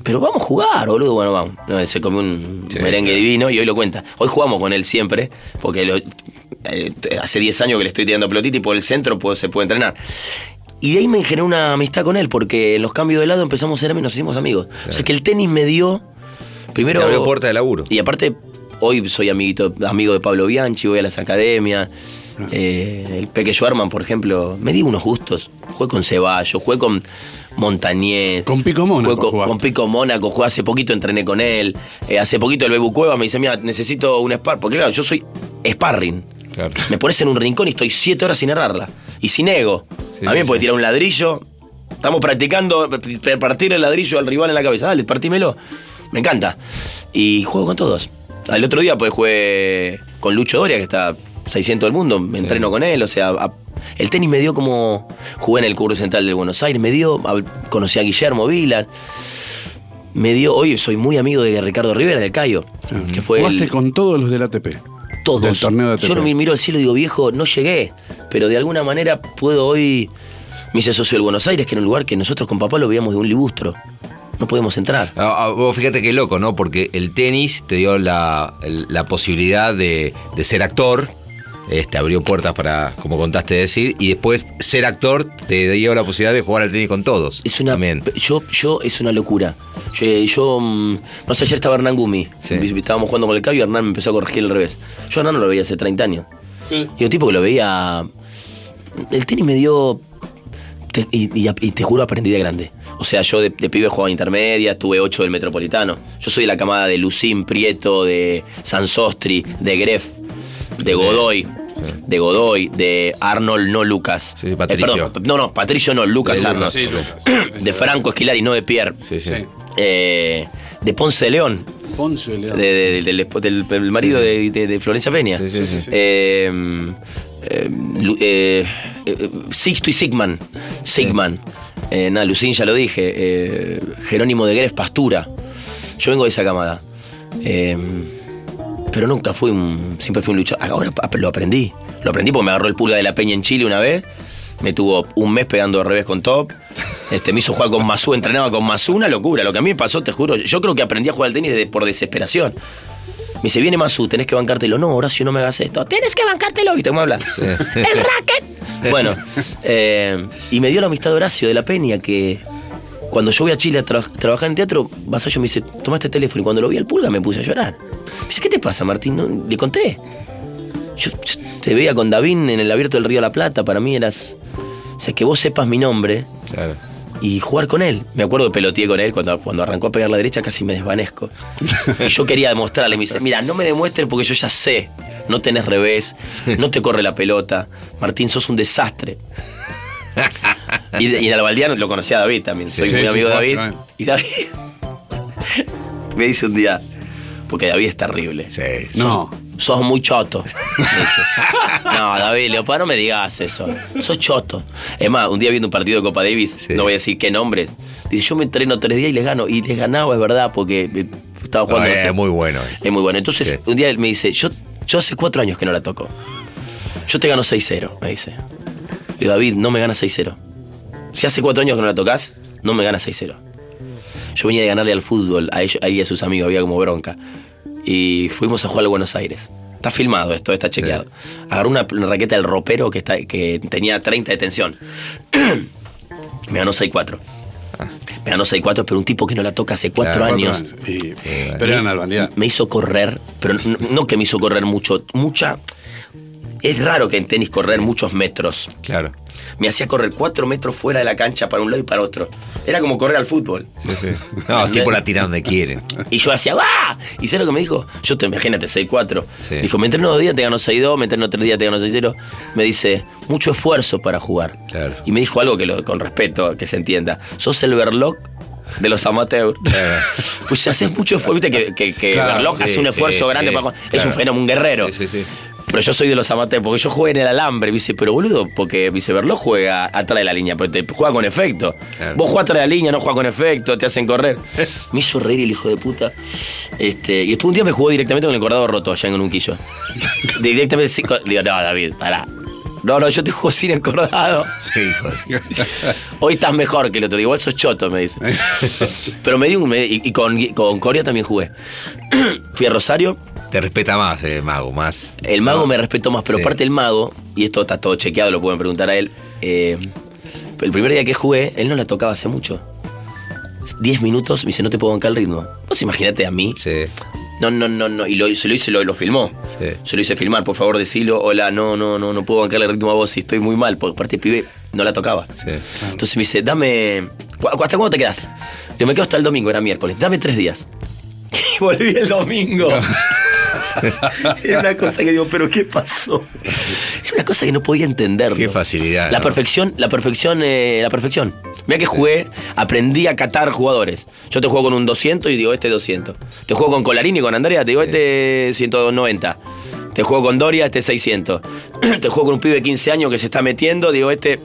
pero vamos a jugar, boludo. Bueno, vamos. No, se comió un Sí, merengue claro. divino y hoy lo cuenta. Hoy jugamos con él siempre, porque lo- eh, hace 10 años que le estoy tirando pelotita y por el centro puedo- se puede entrenar. Y de ahí me generé una amistad con él, porque en los cambios de lado empezamos a ser amigos, nos hicimos amigos. O sea que el tenis me dio. Primero. Te abrió puerta de laburo. Y aparte, hoy soy amiguito, amigo de Pablo Bianchi, voy a las academias. Eh, el Peque Schwarman, por ejemplo, me di unos gustos. Jugué con Ceballos, jugué con Montañez. Con Pico Mónaco con, con Pico Mónaco, jugué hace poquito, entrené con él. Eh, hace poquito el Bebu Cueva me dice, mira, necesito un spar. Porque claro, yo soy sparring. Claro. Me pones en un rincón y estoy siete horas sin errarla. Y sin ego. Sí, a mí me sí, puede sí. tirar un ladrillo. Estamos practicando partir el ladrillo al rival en la cabeza. Dale, partímelo. Me encanta. Y juego con todos. Al otro día pues jugué con Lucho Doria, que está 600 del mundo. Me entreno con él. O sea, a- el tenis me dio como... Jugué en el Curso Central de Buenos Aires. Me dio... a- Conocí a Guillermo Vilas. Me dio... Hoy soy muy amigo de Ricardo Rivera, del Cayo. Que fue Jugaste el- con todos los del ATP. todos. Del torneo de ATP. Yo no me miro al cielo y digo, viejo, no llegué. Pero de alguna manera puedo hoy. Me hice socio del Buenos Aires, que era un lugar que nosotros con papá lo veíamos de un libustro. No podemos entrar. Ah, ah, vos fíjate qué loco, ¿no? Porque el tenis te dio la, posibilidad de, de ser actor, este, abrió puertas para, como contaste decir, y después ser actor te dio la posibilidad de jugar al tenis con todos. Es una. También. Yo, yo, es una locura. Yo, yo, mm, no sé, ayer estaba Hernán Gumi. Sí. Estábamos jugando con el Cayo y Hernán me empezó a corregir al revés. Yo a Hernán no lo veía hace 30 años. Y un tipo que lo veía. El tenis me dio. te- y, y- y te juro, aprendí de grande. O sea, yo de, de pibe jugaba intermedia, tuve 8 del Metropolitano. Yo soy de la camada de Lucín Prieto, de Sansostri, de Greff, de Godoy. De Godoy, de Arnold, no Lucas. Sí, sí, Patricio. Eh, perdón, no, no, Patricio no, Lucas De Arnold. Lucas, Sí, De Franco Esquilari, no de Pierre. Sí, sí. Sí. Eh, de Ponce de León. Ponce de León. de- de- del, esp- del- del marido de, de- de Florencia Peña. Sí, sí, sí. sí. Eh, eh, Lu- eh, eh, Sixto y Sigman. Sigman. Eh, nada, Lucín ya lo dije. Eh, Jerónimo de Gres Pastura. Yo vengo de esa camada. Eh, pero nunca fui un. Siempre fui un luchador. Ahora lo aprendí. Lo aprendí porque me agarró el pulga de la peña en Chile una vez. Me tuvo un mes pegando al revés con top. Este, me hizo jugar con Mazú, entrenaba con Mazú, una locura. Lo que a mí me pasó, te juro, yo creo que aprendí a jugar al tenis de- por desesperación. Me dice, viene Mazú, tenés que bancártelo. No, Horacio, no me hagas esto. Tenés que bancártelo, ¿viste cómo habla? ¡El racket! Bueno, eh, y me dio la amistad de Horacio de la Peña que cuando yo voy a Chile a tra- trabajar en teatro, Vasallo me dice, toma este teléfono. Y cuando lo vi al pulga me puse a llorar. Me dice, ¿qué te pasa, Martín? No, le conté. Yo, yo te veía con David en el abierto del Río de la Plata, para mí eras. O sea, que vos sepas mi nombre Claro. y jugar con él. Me acuerdo que peloteé con él cuando, cuando arrancó a pegar la derecha, casi me desvanezco. Y yo quería demostrarle, me dice, mira, no me demuestres porque yo ya sé. No tenés revés, no te corre la pelota. Martín, sos un desastre. Y, de- y en Albaldiano lo conocía a David también. Soy Sí, muy sí, amigo de David. Y David me dice un día, porque David es terrible. Sí. No. Sos muy choto. me dice. No, David, Leopard, no me digas eso. Sos choto. Es más, un día viendo un partido de Copa Davis, Sí. no voy a decir qué nombre. Dice, yo me entreno tres días y les gano. Y les ganaba, es verdad, porque eh, estaba jugando. no es sé. muy bueno. Es muy bueno. Entonces, Sí. un día él me dice, yo, yo hace cuatro años que no la toco. Yo te gano 6-0, me dice. Le digo, David, no me ganas 6-0. Si hace cuatro años que no la tocas, no me ganas 6-0. Yo venía de ganarle al fútbol a ellos, a él y a sus amigos, había como bronca. Y fuimos a jugar a Buenos Aires. Está filmado esto, está chequeado. Agarró una, raqueta del ropero que, está, que tenía 30 de tensión. me ganó 6-4. Me ganó 6-4, pero un tipo que no la toca hace cuatro Cuatro años. Y- pero Albandián. Me hizo correr, pero no, no que me hizo correr mucho, mucha. Es raro que en tenis correr muchos metros. Claro. Me hacía correr cuatro metros fuera de la cancha para un lado y para otro. Era como correr al fútbol. No, tipo la tiran donde quieren. Y yo hacía ¡ah! ¿Y sabes lo que me dijo? Yo te imagínate, 6-4. Sí. Dijo, me entreno dos días, te gano 6-2, me entreno tres días, te gano 6-0. Me dice, mucho esfuerzo para jugar. Claro. Y me dijo algo que lo- con respeto, que se entienda. Sos el Verloc de los amateurs. pues si haces mucho esfuerzo, viste que, que, Claro, sí, hace un sí, esfuerzo sí, grande para. Es claro. un fenómeno, un guerrero. Sí, sí, sí. Pero yo soy de los amateurs, porque yo jugué en el alambre, dice, pero boludo, porque dice, Verloc juega atrás de la línea, pero te juega con efecto. Claro. Vos jugás atrás de la línea, no jugás con efecto, te hacen correr. Me hizo reír el hijo de puta. Este, y después un día me jugó directamente con el cordado roto allá en un quillo. directamente, sí, con- digo, no, David, pará. No, no, yo te juego sin encordado. Sí, hijo de- Hoy estás mejor que el otro. Igual sos choto, me dice. Pero me di un. me- y y con, con Corea también jugué. Fui a Rosario. Te respeta más, eh, Mago, más. El mago No. me respetó más, pero Sí. aparte el mago, y esto está todo chequeado, lo pueden preguntar a él. eh, el primer día que jugué, él no la tocaba hace mucho. 10 minutos, me dice, no te puedo bancar el ritmo. Vos imagínate a mí. Sí. No, no, no, no. Y lo, se lo hice, lo, lo filmó. Sí. Se lo hice filmar, por favor, decilo. Hola, no, no, no, no puedo bancarle el ritmo a vos si estoy muy mal. Porque aparte el pibe no la tocaba. Sí. Entonces me dice, dame. ¿cu- ¿Hasta cuándo te quedas? Yo me quedo hasta el domingo, era miércoles. Dame tres días. Y volví el domingo. Era una cosa que digo, pero ¿qué pasó? Era una cosa que no podía entenderlo. Qué facilidad, La ¿no? perfección, la perfección, eh, la perfección. Mira que jugué, aprendí a catar jugadores. Yo te juego con un 200 y digo, este 200. Te juego con Colarini y con Andrea, te digo, este 190. Te juego con Doria, este 600. te juego con un pibe de 15 años que se está metiendo, digo, este...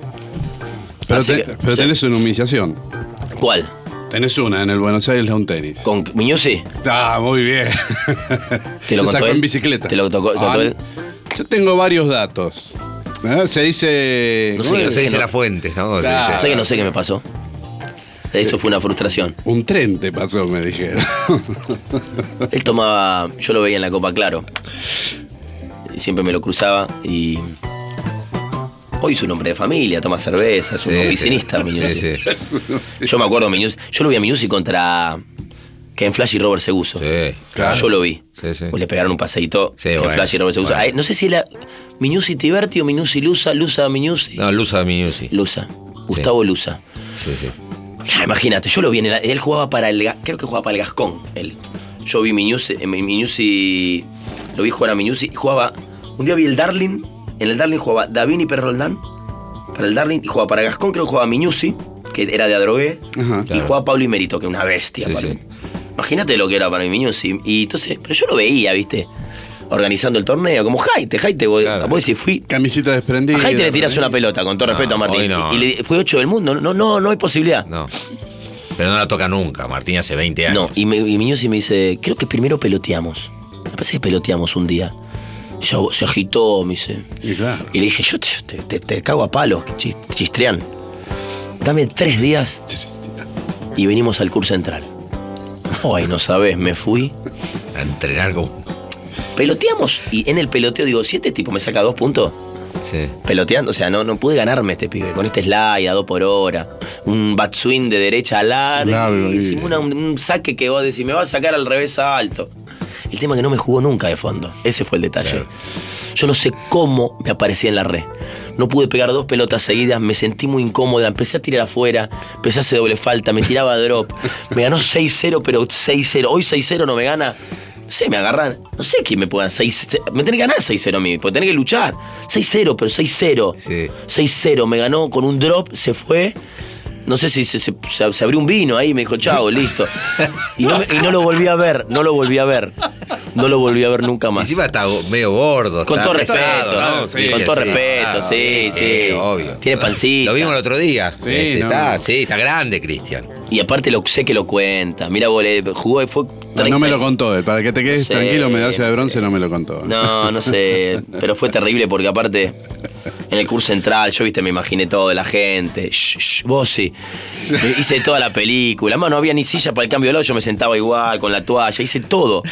Pero, Así te- que- pero sí. tenés una humillación. ¿Cuál? Tenés una en el Buenos Aires Lawn Tenis. ¿Con Miñusi? Ah, muy bien. ¿Te lo contó sacó él? en bicicleta. ¿Te lo tocó- contó Ah, él? Yo tengo varios datos. ¿Eh? Se dice. No sé ¿cómo? No sé dice no. la fuente, ¿no? Claro. Sé que no sé qué me pasó. Eso fue una frustración. Un tren te pasó, me dijeron. Él tomaba, yo lo veía en la Copa Claro. Y siempre me lo cruzaba y. Hoy es un hombre de familia, toma cerveza, es un oficinista. Miñuzzi. Yo me acuerdo Miñuzzi. Yo lo vi a Miñuzzi contra Ken Flash y Robert Seguso. Sí, claro. Yo lo vi. Sí, sí. Le pegaron un paseíto Sí, bueno, Flash y Robert Seguso. bueno. No sé si era Miñuzzi Tiberti o Miñuzzi Lusa, Lusa Miñuzzi. No, Luza Minusi. Lusa. Gustavo Lusa. Sí, sí. Ah, imagínate, yo lo vi en el, él jugaba para el creo que jugaba para el Gascón, él. Yo vi Miñuzzi, eh, Miñuzzi lo vi jugar a Miñuzzi y jugaba un día vi el Darling, en el Darling jugaba Davini Perroldán para el Darling y jugaba para Gascón, creo que jugaba Miñuzzi, que era de Adrogué, Ajá. y Claro. jugaba Pablo Imerito, que es una bestia. Sí, sí. Imagínate lo que era para mí Miñuzzi y entonces, pero yo lo veía, ¿viste? Organizando el torneo, como Jaite, Jaite, vos, Claro. vos decís, fui Camisita desprendida. a Jaite le tiras una pelota, con todo No, respeto a Martín. no. Y, y le, fue 8 del mundo. No, no, no hay posibilidad. No. Pero no la toca nunca. Martín hace 20 años. No, y, me, y Miñuzzi me dice, creo que primero peloteamos. Me parece que peloteamos un día. Se, se agitó, me dice. Y claro. Y le dije, yo te, te- te- te cago a palos, chis- chistreán. dame tres días y venimos al curso central. Ay, no sabes, me fui. A entrenar como. Peloteamos y en el peloteo digo, si este tipo me saca dos puntos, Sí. peloteando, o sea, no, no pude ganarme este pibe. Con este slide a dos por hora, un bat swing de derecha a largo, Largo, y y- una- un, un saque que vos decís, me va a sacar al revés a alto. El tema es que no me jugó nunca de fondo. Ese fue el detalle. Yo no sé cómo me aparecía en la red. No pude pegar dos pelotas seguidas, me sentí muy incómoda, empecé a tirar afuera, empecé a hacer doble falta, me tiraba drop. Me ganó 6-0, pero 6-0. Hoy 6-0 no me gana. No sé, me agarran. No sé quién me pueda. 6 me tiene que ganar 6-0 a mí, porque tenés que luchar. 6-0, pero 6-0. Sí. 6-0, me ganó con un drop, se fue. No sé si se, se- se- se abrió un vino ahí, me dijo, chao, listo. Y no, me- y no lo volví a ver, no lo volví a ver. No lo volví a ver nunca más. Encima está medio gordo. Con está todo pesado, respeto. Sí, Con todo sí, respeto, claro, sí, sí. obvio. Tiene pancita. Lo vimos el otro día. Sí, Este, no, está, no. sí, está grande, Cristian. Y aparte lo sé que lo cuenta. Mira, vos le jugó, fue. No, no me lo contó él. Para que te quedes Sí, tranquilo, medalla de no bronce sé. no me lo contó. No, no sé. Pero fue terrible porque aparte. En el curso central, yo viste, me imaginé todo de la gente. Shh, shh, vos sí. Hice toda la película. Más no había ni silla para el cambio de lado, yo me sentaba igual, con la toalla, hice todo.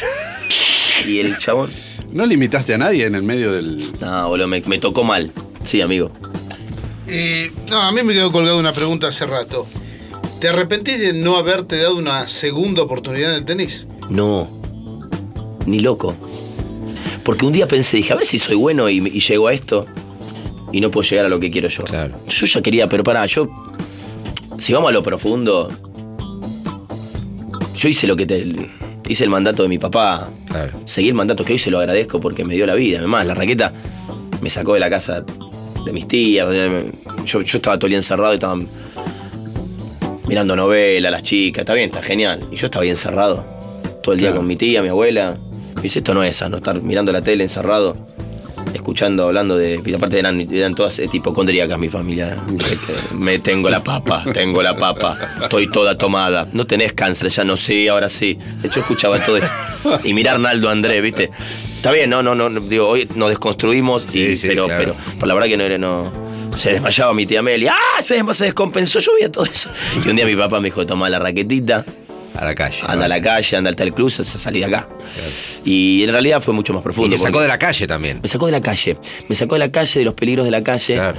Y el chabón. ¿No limitaste a nadie en el medio del. No, boludo, me, me tocó mal. Sí, amigo. Eh, no, a mí me quedó colgada una pregunta hace rato. ¿Te arrepentís de no haberte dado una segunda oportunidad en el tenis? No, ni loco. Porque un día pensé, dije, a ver si soy bueno y, y llego a esto y no puedo llegar a lo que quiero yo. Claro. Yo ya quería, pero pará, yo. Si vamos a lo profundo. Yo hice lo que te. Hice el mandato de mi papá. Claro. Seguí el mandato que hoy se lo agradezco porque me dio la vida. Además, la raqueta me sacó de la casa de mis tías. Yo, yo estaba todo el día encerrado y estaban mirando novelas, las chicas. Está bien, está genial. Y yo estaba ahí encerrado. Todo el día Claro. con mi tía, mi abuela. Y dice, esto no es sano, estar mirando la tele encerrado, escuchando, hablando de. Aparte eran, eran todas eh, hipocondríacas mi familia. Me tengo la papa, tengo la papa, estoy toda tomada. No tenés cáncer, ya no sé, ahora sí. De hecho, escuchaba todo eso. Y mirar Naldo Andrés, ¿viste? Está bien, no, no, no. Digo, hoy nos desconstruimos, y- Sí, sí, pero, claro. pero, pero la verdad que no era, no. Se desmayaba mi tía Meli. ¡Ah! Se, des- se descompensó, yo veía todo eso. Y un día mi papá me dijo, toma la raquetita. A la calle. Anda a la calle, anda al tal cruz, salí de acá. Y en realidad fue mucho más Y profundo. te sacó de la calle también. Me sacó de la calle. Me sacó de la calle, de los peligros de la calle. Claro.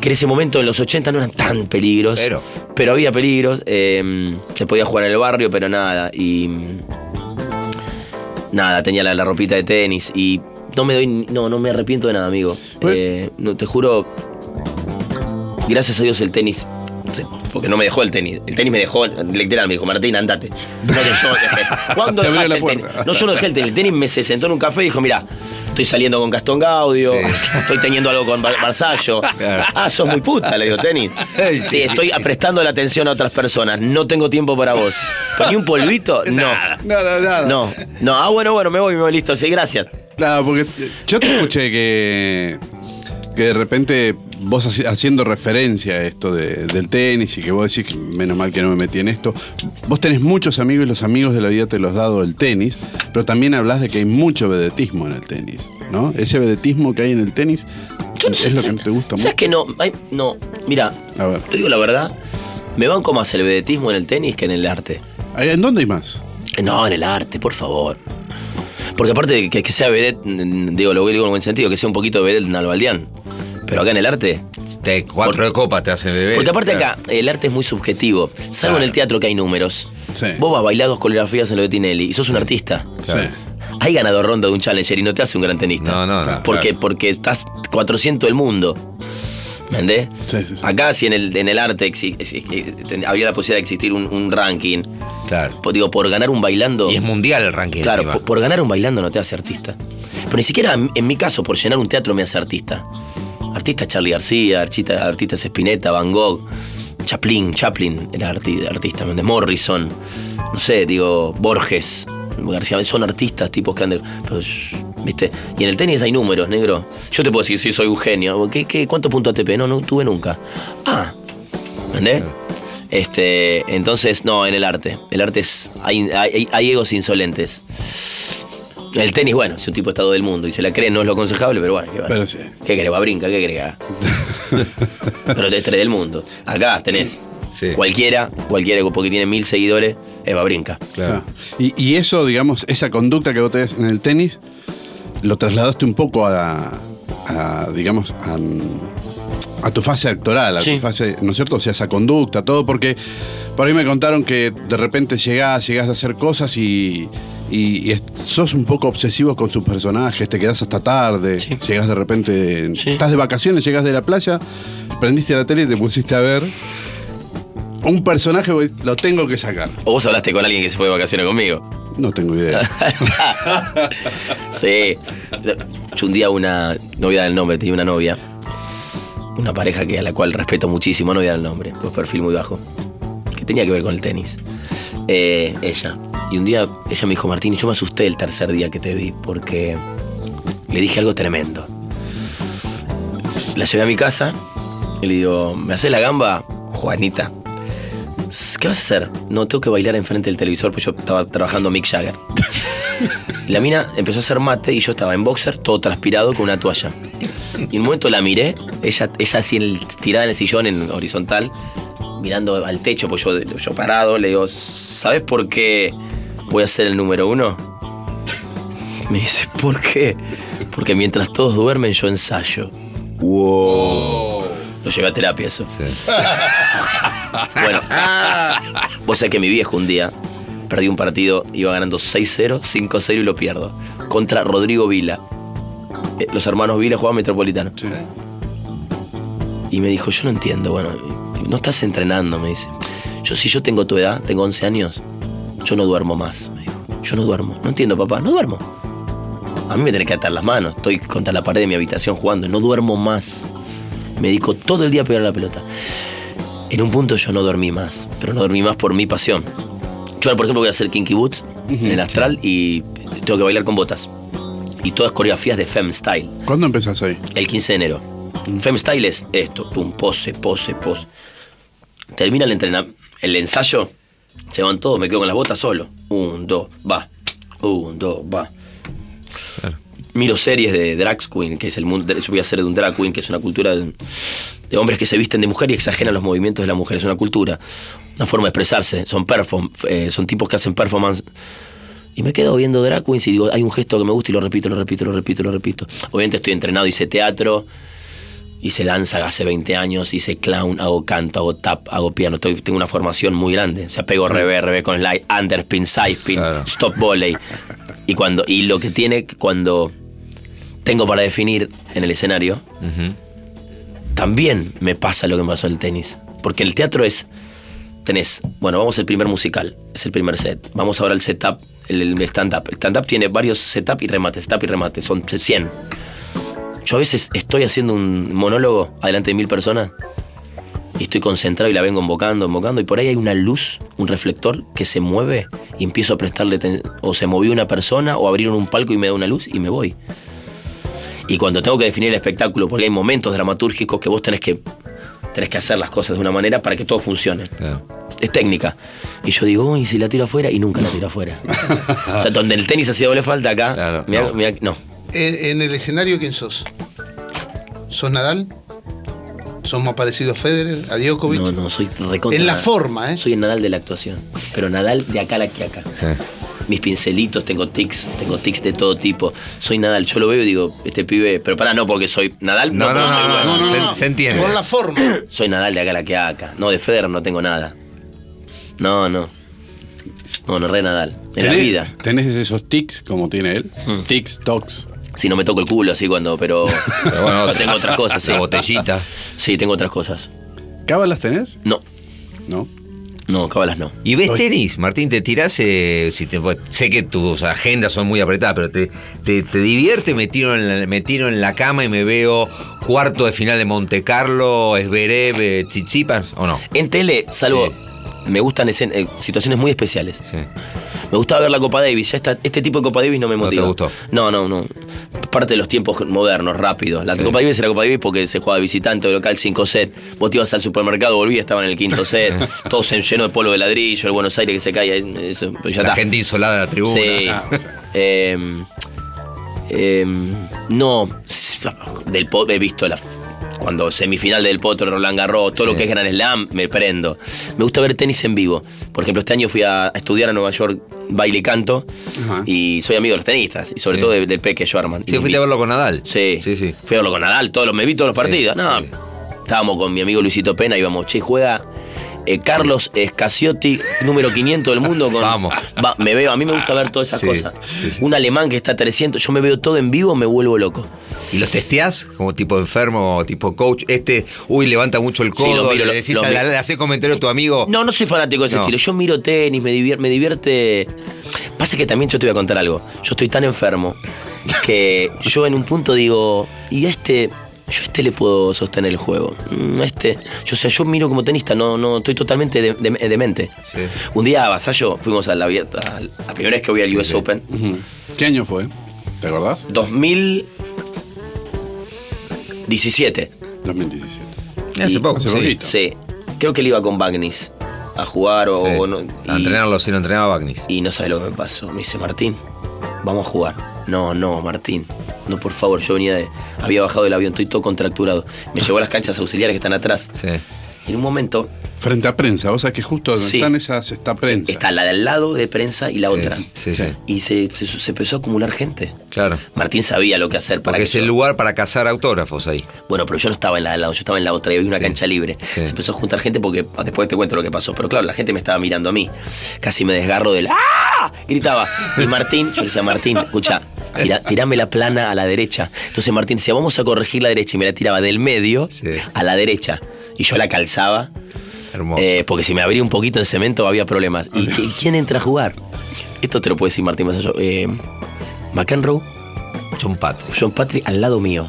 Que en ese momento, en los 80, no eran tan peligros. Pero. Pero había peligros. eh, se podía jugar en el barrio, pero nada. Y. Nada, tenía la, la ropita de tenis. Y no me doy. No, no me arrepiento de nada, amigo. Bueno. Eh, no, te juro. Gracias a Dios el tenis. Porque no me dejó el tenis. El tenis me dejó, literal, me dijo, Martín, andate. No que yo dejé. ¿Cuándo Te dejaste el tenis? No, yo no dejé el tenis. El tenis me se sentó en un café y dijo, mira, estoy saliendo con Gastón Gaudio, Sí. estoy teniendo algo con Bar- Barzallo. Claro. Ah, sos muy puta, le digo, tenis. Sí, sí. estoy prestando la atención a otras personas. No tengo tiempo para vos. ¿Pero ni un polvito? No. No, no, nada. No, no. Ah, bueno, bueno, me voy, me voy, listo. Sí, gracias. Claro, porque yo te escuché que, que de repente vos haci- haciendo referencia a esto de- del tenis y que vos decís que menos mal que no me metí en esto, vos tenés muchos amigos y los amigos de la vida te los ha dado el tenis, pero también hablas de que hay mucho vedetismo en el tenis, ¿no? Ese vedetismo que hay en el tenis Yo es lo que ¿sabes- no te gusta ¿Sabes mucho. que no? Ay, no, mira, A ver, te digo la verdad. Me banco más el vedetismo en el tenis que en el arte. ¿en dónde hay más? No, en el arte, por favor. Porque aparte de que, que sea vedette, mm, digo, lo digo en buen sentido, que sea un poquito de vedette Nalbaldián. Pero acá en el arte. Te, cuatro Por- de copa te hacen beber. Porque aparte claro. acá, el arte es muy subjetivo. Salvo en el teatro que hay números. Sí. Vos vas a bailar dos coreografías en lo de Tinelli y sos un artista. Sí. Hay ganador ronda de un challenger y no te hace un gran tenista. No, no, no. Porque, claro. porque estás 400 del mundo. ¿Me entendés? Sí, sí, sí. Acá, si en el, en el arte exi- exi- eh, habría la posibilidad de existir un, un ranking, Claro. digo, por ganar un bailando. Y es mundial el ranking Claro, por, por ganar un bailando no te hace artista. Pero ni siquiera en en mi caso, por llenar un teatro me hace artista. Artista Charlie García, artista, artistas Spinetta, Van Gogh, Chaplin, Chaplin era arti- artista. Morrison, no sé, digo, Borges, García, son artistas, tipos que andan. pero, ¿Viste? Y en el tenis hay números, negro. Yo te puedo decir, sí, soy un genio. ¿Qué, qué, ¿Cuántos puntos ATP? No, no tuve nunca. Ah, ¿entendés? Este, entonces, no, en el arte. El arte es. Hay, hay, hay egos insolentes. El tenis, bueno, si un tipo está todo del mundo y se la cree, no es lo aconsejable, pero bueno, ¿qué va a Pero sí. ¿Qué crees? Va a brincar, ¿qué crees? Pero tres del mundo. Acá tenés Sí. cualquiera, cualquiera porque tiene mil seguidores, Eva Brinca. Claro. Y, y eso, digamos, esa conducta que vos tenés en el tenis, lo trasladaste un poco a, a, digamos, a, a tu fase actoral, a Sí. tu fase, ¿no es cierto? O sea, esa conducta, todo, porque por ahí me contaron que de repente llegás, llegás a hacer cosas y, y- sos un poco obsesivo con sus personajes, te quedás hasta tarde, Sí. llegás de repente, Sí. estás de vacaciones, llegás de la playa, prendiste la tele y te pusiste a ver un personaje, lo tengo que sacar. O vos hablaste con alguien que se fue de vacaciones conmigo. No tengo idea. sí. Yo un día una, no voy a dar el nombre, tenía una novia, una pareja que a la cual respeto muchísimo, no voy a dar el nombre, pues perfil muy bajo, que tenía que ver con el tenis. Eh, ella. Y un día ella me dijo, Martín, y yo me asusté el tercer día que te vi, porque le dije algo tremendo. La llevé a mi casa y le digo, ¿me haces la gamba? Juanita. ¿Qué vas a hacer? No, tengo que bailar enfrente del televisor, pues yo estaba trabajando Mick Jagger. La mina empezó a hacer mate y yo estaba en boxer, todo transpirado con una toalla. Y en un momento la miré, ella, ella así en el- tirada en el sillón, en horizontal, mirando al techo, pues yo, yo parado, le digo, ¿sabes por qué voy a ser el número uno? Me dice, ¿por qué? Porque mientras todos duermen yo ensayo. ¡Wow! Lo llevé a terapia eso. Bueno, vos sabés que mi viejo un día perdí un partido, iba ganando 6-0, 5-0 y lo pierdo. Contra Rodrigo Vila. Eh, Los hermanos Vila jugaban Metropolitano. Sí. Y me dijo, yo no entiendo, bueno, no estás entrenando, me dice. Yo si yo tengo tu edad, tengo 11 años, yo no duermo más. Me dijo, yo no duermo. No entiendo, papá, no duermo. A mí me tenés que atar las manos, estoy contra la pared de mi habitación jugando, no duermo más. Me dedico todo el día a pegar la pelota. En un punto yo no dormí más, pero no dormí más por mi pasión. Yo ahora, por ejemplo, voy a hacer Kinky Boots en el astral y tengo que bailar con botas. Y todas coreografías de Femme Style. ¿Cuándo empezás ahí? El 15 de enero. Femme Style es esto, pum, pose, pose, pose. Termina el entrenamiento, el ensayo, se van todos, me quedo con las botas solo. Un, dos, va. Un, dos, va. Miro series de drag queen, que es el mundo. Yo voy a hacer de un drag queen, que es una cultura de, de hombres que se visten de mujer y exageran los movimientos de la mujer. Es una cultura, una forma de expresarse. Son perform, eh, son tipos que hacen performance y me quedo viendo drag queens y digo, hay un gesto que me gusta y lo repito, lo repito, lo repito, lo repito. Obviamente estoy entrenado, hice teatro, hice danza hace 20 años, hice clown, hago canto, hago tap, hago piano. Estoy- tengo una formación muy grande. O sea, pego revés, revés con slide, underspin, sidespin, Claro. stop volley. Y, cuando, y lo que tiene cuando tengo para definir en el escenario, también me pasa lo que me pasó en el tenis. Porque el teatro es. Tenés, bueno, vamos al primer musical, es el primer set. Vamos ahora al setup, el, stand-up. Stand-up tiene varios setup y remate, setup y remate, son 100. Yo a veces estoy haciendo un monólogo adelante de mil personas y estoy concentrado y la vengo invocando, invocando, y por ahí hay una luz, un reflector que se mueve y empiezo a prestarle. O se movió una persona, o abrieron un palco y me da una luz y me voy. Y cuando tengo que definir el espectáculo, porque hay momentos dramatúrgicos que vos tenés que, tenés que hacer las cosas de una manera para que todo funcione. Claro. Es técnica. Y yo digo, uy, si la tiro afuera, y nunca la tiro afuera. o sea, donde el tenis hacía doble falta, acá. Claro, mirá- no. mirá- no. En, en el escenario, ¿quién sos? ¿Sos Nadal? ¿Sos más parecido a Federer, a Djokovic? No, no, soy recontra. En la forma, ¿eh? Soy el Nadal de la actuación. Pero Nadal de acá a la que acá. Sí. Mis pincelitos, tengo tics, tengo tics de todo tipo. Soy Nadal, yo lo veo y digo, este pibe. Pero pará, no porque soy Nadal. No, no, no, soy no, bueno. no, se- se entiende. Por la forma. Soy Nadal de acá a la que acá. No, de Federer no tengo nada. No, no. No, no, re Nadal. En la ¿Tenés- vida. ¿Tenés esos tics como tiene él? Hmm. Tics, tocs. Si no me toco el culo así cuando, pero. Pero bueno, tengo otras cosas, sí. La botellita. Sí, tengo otras cosas. ¿Cábalas tenés? No, No. no, cabalas no. ¿Y ves tenis, Martín? ¿Te tirás? eh, si te- sé que tus agendas son muy apretadas, pero ¿te, te, te divierte? Me tiro, en la, me tiro en la cama y me veo cuarto de final de Monte Carlo, Esberev, eh, Chichipas, ¿o no? En tele, salvo. Me gustan escen- eh, situaciones muy especiales. Sí. Me gustaba ver la Copa Davis. Ya esta- este tipo de Copa Davis no me ¿No te motiva. gustó? No, no, no. Parte de los tiempos modernos, rápidos. La Sí. Copa Davis era Copa Davis porque se jugaba visitante local 5 set. Vos te ibas al supermercado, volvías, estaban en el quinto set. todo se lleno de polvo de ladrillo, el Buenos Aires que se cae. Eso, ya la está. gente insolada de la tribuna. Sí. Ah, Em, em, no, del po- he visto las cuando semifinal del Potro, Roland Garros, todo lo que es Grand Slam, me prendo. Me gusta ver tenis en vivo. Por ejemplo, este año fui a estudiar a Nueva York baile y canto Ajá. y soy amigo de los tenistas y sobre Sí. todo de- del Peque Schwarman. Sí, fuiste a verlo con Nadal. Sí, Sí, sí. Fui a verlo con Nadal, todos los, me vi todos los partidos. No, estábamos con mi amigo Luisito Pena, íbamos, che, juega eh, Carlos Escasiotti, número 500 del mundo. Con, Vamos. Va, me veo, a mí me gusta ver todas esas Sí, cosas. sí, sí. Un alemán que está a 300, yo me veo todo en vivo, me vuelvo loco. ¿Y los testeás como tipo enfermo o tipo coach? Este, uy, levanta mucho el Sí, lo codo, miro, le lo- decís, lo le hace comentario a tu amigo. No, no soy fanático de ese No. estilo. Yo miro tenis, me divierte, me divierte. Pasa que también yo te voy a contar algo. Yo estoy tan enfermo que yo en un punto digo, y a este, yo a este le puedo sostener el juego. Mm, a Este, yo, o sea, yo miro como tenista, no, no, estoy totalmente de- de- demente. Sí. Un día a Vasallo fuimos a la, abierta- la primera vez que voy al US Open. ¿Qué año fue? ¿Te acordás? 2017. 2017. Hace Y- poco, hace sí. poquito. Sí. Creo que él iba con Bagnis a jugar o, Sí. o no, A y- entrenarlo si no entrenaba Bagnis. Y no sabe lo que me pasó. Me dice, Martín, vamos a jugar. No, no, Martín. No, por favor. Yo venía de. Había bajado del avión, estoy todo contracturado. Me llevó a las canchas auxiliares que están atrás. Sí. Y en un momento Frente a prensa, vos sabés que justo donde Sí. están esas está prensa. está la de al lado de prensa y la Sí, otra. Sí, sí. Y se, se- se empezó a acumular gente. Claro. Martín sabía lo que hacer para Porque que es el lugar para cazar autógrafos ahí. Bueno, pero yo no estaba en la de al lado, yo estaba en la otra y había una Sí. cancha libre. Sí. Se empezó a juntar gente porque ah, después te cuento lo que pasó. Pero claro, la gente me estaba mirando a mí. Casi me desgarro del ¡Ah! Gritaba. Y Martín, yo le decía, Martín, escucha, tira, tirame la plana a la derecha. Entonces Martín decía, vamos a corregir la derecha. Y me la tiraba del medio Sí. a la derecha. Y yo la calzaba. Hermoso. eh, porque si me abría un poquito en cemento había problemas. ¿Y qui- quién entra a jugar? Esto te lo puede decir Martín Masallo. Eh, McEnroe, John Pat, John Patrick al lado mío.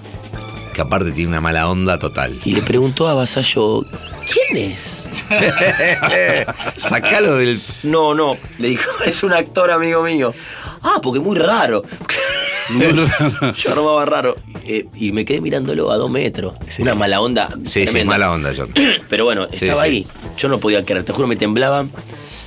Que aparte tiene una mala onda total. Y le preguntó a Vasallo, ¿quién es? Sacalo del. No, no, le dijo, es un actor amigo mío. Ah, porque muy raro. Yo armaba raro. Eh, y me quedé mirándolo a dos metros. Una mala onda. Sí, sí, tremenda. mala onda, John. Pero bueno, Sí, estaba sí. ahí. Yo no podía creer, te juro, me temblaba.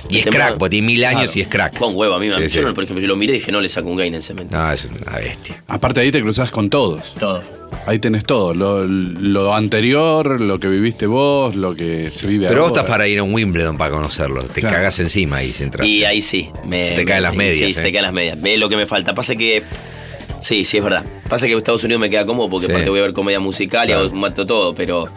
Y es crack, porque tiene mil años y es crack. Con huevo, a mí, Sí, sí. por ejemplo, yo lo miré y dije, no le saco un gain en cemento. No, es una bestia. Aparte ahí te cruzás con todos. Todo. Ahí tenés todo. Lo, lo anterior, lo que viviste vos, lo que se vive Pero vos estás para ir a un Wimbledon para conocerlo. Te Claro. cagas encima ahí si entras. Y ahí sí. Me, Se te caen las me- medias, Sí, se eh. te caen las medias. Es lo que me falta. Pasa que. Sí, sí, es verdad. Pasa que Estados Unidos me queda cómodo porque Sí. aparte voy a ver comedia musical Claro. y mato todo, pero.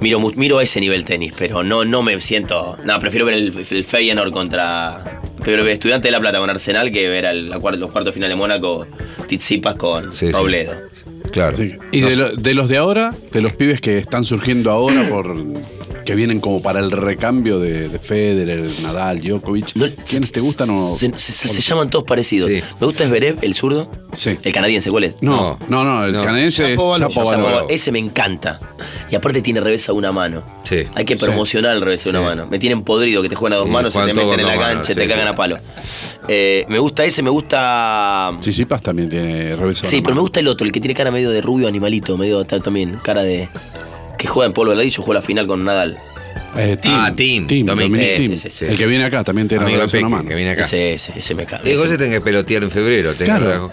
Miro, miro ese nivel tenis, pero no, no me siento. No, prefiero ver el, el Feyenoord contra. Prefiero ver Estudiante de La Plata con Arsenal que ver al, la los cuartos de final de Mónaco, Tizipas con Sí. Claro. Sí. Y No de, sé. lo- de los de ahora, de los pibes que están surgiendo ahora por que vienen como para el recambio de, de Federer, Nadal, Djokovic, No- ¿quiénes te gustan o...? Se, se- se- se llaman todos parecidos. Sí. Me gusta Zverev, el zurdo. Sí. El canadiense, ¿cuál es? No, no, no, el No. canadiense es Chapo. Chapo. Ese me encanta. Y aparte tiene revés a una mano. Sí. Hay que Sí. promocionar el revés a una Sí. mano. Me tienen podrido que te juegan a dos Sí, manos, se juegan te meten en la cancha, manos, te sí, cagan sí. a palo. Eh, me gusta ese, me gusta. Tsitsipas también tiene revés a Sí, una pero me gusta el otro, el que tiene cara medio de rubio animalito, medio tal también, cara de. Que juega en polvo de ladillo, juega la final con Nadal. Eh, Tim, Ah, Tim. Tim. El que viene acá también tiene Amigo una Peque, mano. que viene acá. Ese, ese, ese me caga. Diego, ese- ese tenés que pelotear en febrero. Claro.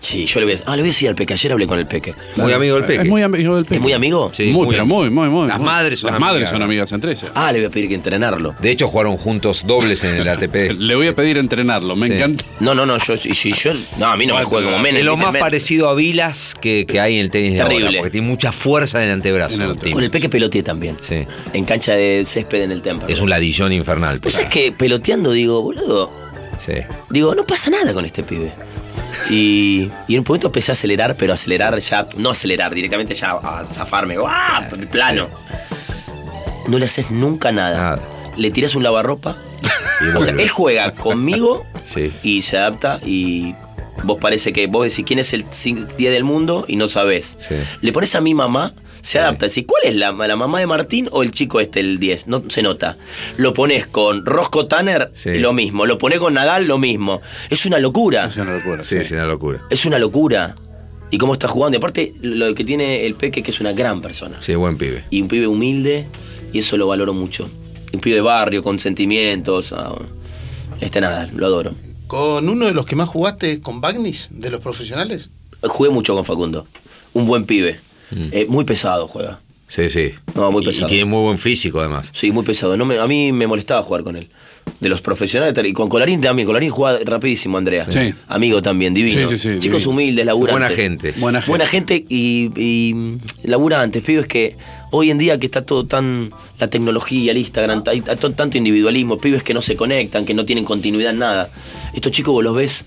Sí, yo le voy a Ah, le voy a decir al Peque, ayer hablé con el Peque. Muy amigo del Peque. Es muy amigo del Peque. ¿Es muy amigo? Sí, muy, muy pero amigo. muy, muy, muy. Las muy. madres son Las madres amigas, son ¿no? amigas entre ellas. Ah, le voy a pedir que entrenarlo. De hecho, jugaron juntos dobles en el ATP. Le voy a pedir entrenarlo, me Sí. encanta. No, no, no, yo, si, si yo. No, a mí no me juega como Menem. Es lo más parecido a Vilas que, que hay en el tenis de Terrible. ahora, porque tiene mucha fuerza en el antebrazo. En el Tim. Con el Peque peloteé también. Sí. En cancha de césped en el Temple. Es un ladillón infernal. Pues es que peloteando digo, boludo, Sí. digo, no pasa nada con este pibe. Y, y en un momento empecé a acelerar, pero acelerar ya, no acelerar, directamente ya a zafarme, ¡ah! plano. No le haces nunca nada. Nada. Le tiras un lavarropa. O sea, él juega conmigo Sí. y se adapta y vos parece que vos decís quién es el cin- día del mundo y no sabés. Sí. Le pones a mi mamá, se adapta. Decís, ¿cuál es la, la mamá de Martín o el chico este, el 10? No se nota. Lo pones con Rosco Tanner, Sí. lo mismo. Lo pones con Nadal, lo mismo. Es una locura. Es una locura. Sí, es una locura. Es una locura. Y cómo está jugando. Y aparte, lo que tiene el Peque, que es una gran persona. Sí, buen pibe. Y un pibe humilde, y eso lo valoro mucho. Un pibe de barrio, con sentimientos. ah, Este nada, lo adoro. ¿Con uno de los que más jugaste con Bagnis, de los profesionales? Jugué mucho con Facundo. Un buen pibe. Eh, muy pesado juega. Sí, sí. No, muy Y- pesado. Y tiene muy buen físico, además. Sí, muy pesado. No me- a mí me molestaba jugar con él. De los profesionales, y con Colarín también. Colarín juega rapidísimo, Andrea. Sí. Amigo también, divino. Sí, sí, sí, Chicos divino. humildes, laburantes. Buena gente. Buena gente. Buena gente y, y laburantes, pibes que hoy en día que está todo tan. La tecnología, el Instagram, hay hay to- tanto individualismo, pibes que no se conectan, que no tienen continuidad en nada. Estos chicos vos los ves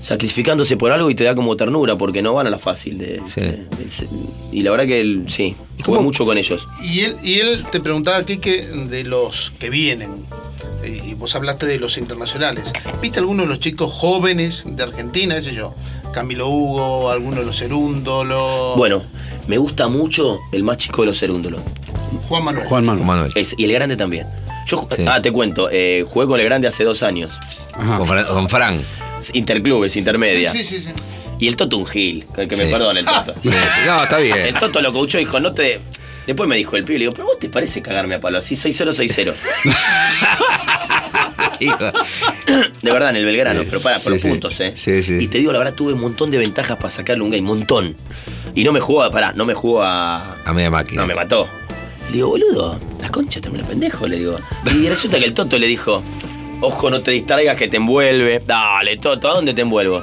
sacrificándose por algo y te da como ternura porque no van a la fácil. De, Sí. de- de- y la verdad que él, sí, ¿Y jugué mucho con ellos. Y él, y él te preguntaba a ti que de los que vienen, y vos hablaste de los internacionales. ¿Viste alguno de los chicos jóvenes de Argentina, ese yo? Camilo Hugo, alguno de los Cerúndolo. Bueno, me gusta mucho el más chico de los cerúndolos. Juan Manuel. Juan Manuel. Manuel. Es- y el grande también. Yo, Sí. Ah, te cuento, eh, jugué con el grande hace dos años. Ajá. Con, Fran- con Fran. Interclubes, intermedia. sí, sí, sí. Y el Toto un gil, que, que me perdone el Toto. No, está bien. El Toto lo coachó y dijo, no te... Después me dijo el pibe, le digo, pero vos te parece cagarme a palo así, 6-0-6-0. Hijo. De verdad, en el Belgrano, Sí, pero para, por sí, sí. puntos, ¿eh? Sí, sí. Y te digo, la verdad, tuve un montón de ventajas para sacarle un game, montón. Y no me jugó, a- pará, no me jugó a... A media máquina. No, me mató. Le digo, boludo, la concha también la pendejo, le digo. Y resulta que el Toto le dijo, ojo, no te distraigas que te envuelve. Dale, Toto, ¿a dónde te envuelvo?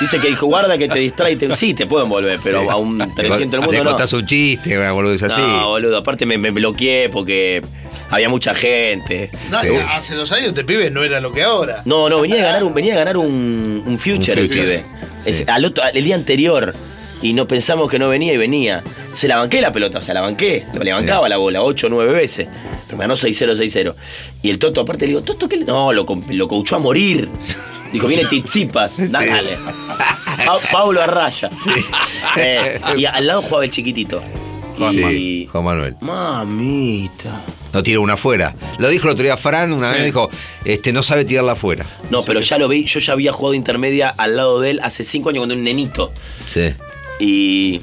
Dice que dijo, guarda que te distrae. y Te... Sí, te puedo envolver, pero Sí. a un 300 del mundo no. contás un chiste, una boludez así. No, boludo, aparte me, me bloqueé porque había mucha gente. No, Sí. Hace dos años te pibe no era lo que ahora. No, no, venía a ganar un, venía a ganar un, un future, el future. pibe. Sí. Es- al otro, el día anterior. Y no pensamos que no venía y venía. Se la banqué la pelota, o sea, la banqué. Le bancaba la bola, 8 o 9 veces. Pero me ganó 6-0, 6-0. Y el Toto, aparte, le digo, ¿Toto qué? le-?" No, lo, lo coachó a morir. Dijo, viene Tizipas, dale. Pa- Pablo Arraya. Eh, y al lado jugaba el chiquitito. Sí, Y- Juan Manuel. Mamita. No tira una afuera. Lo dijo el otro día Fran, una vez dijo, este, no sabe tirarla afuera. No, pero ya lo vi, yo ya había jugado intermedia al lado de él hace 5 años cuando era un nenito. Sí. Y.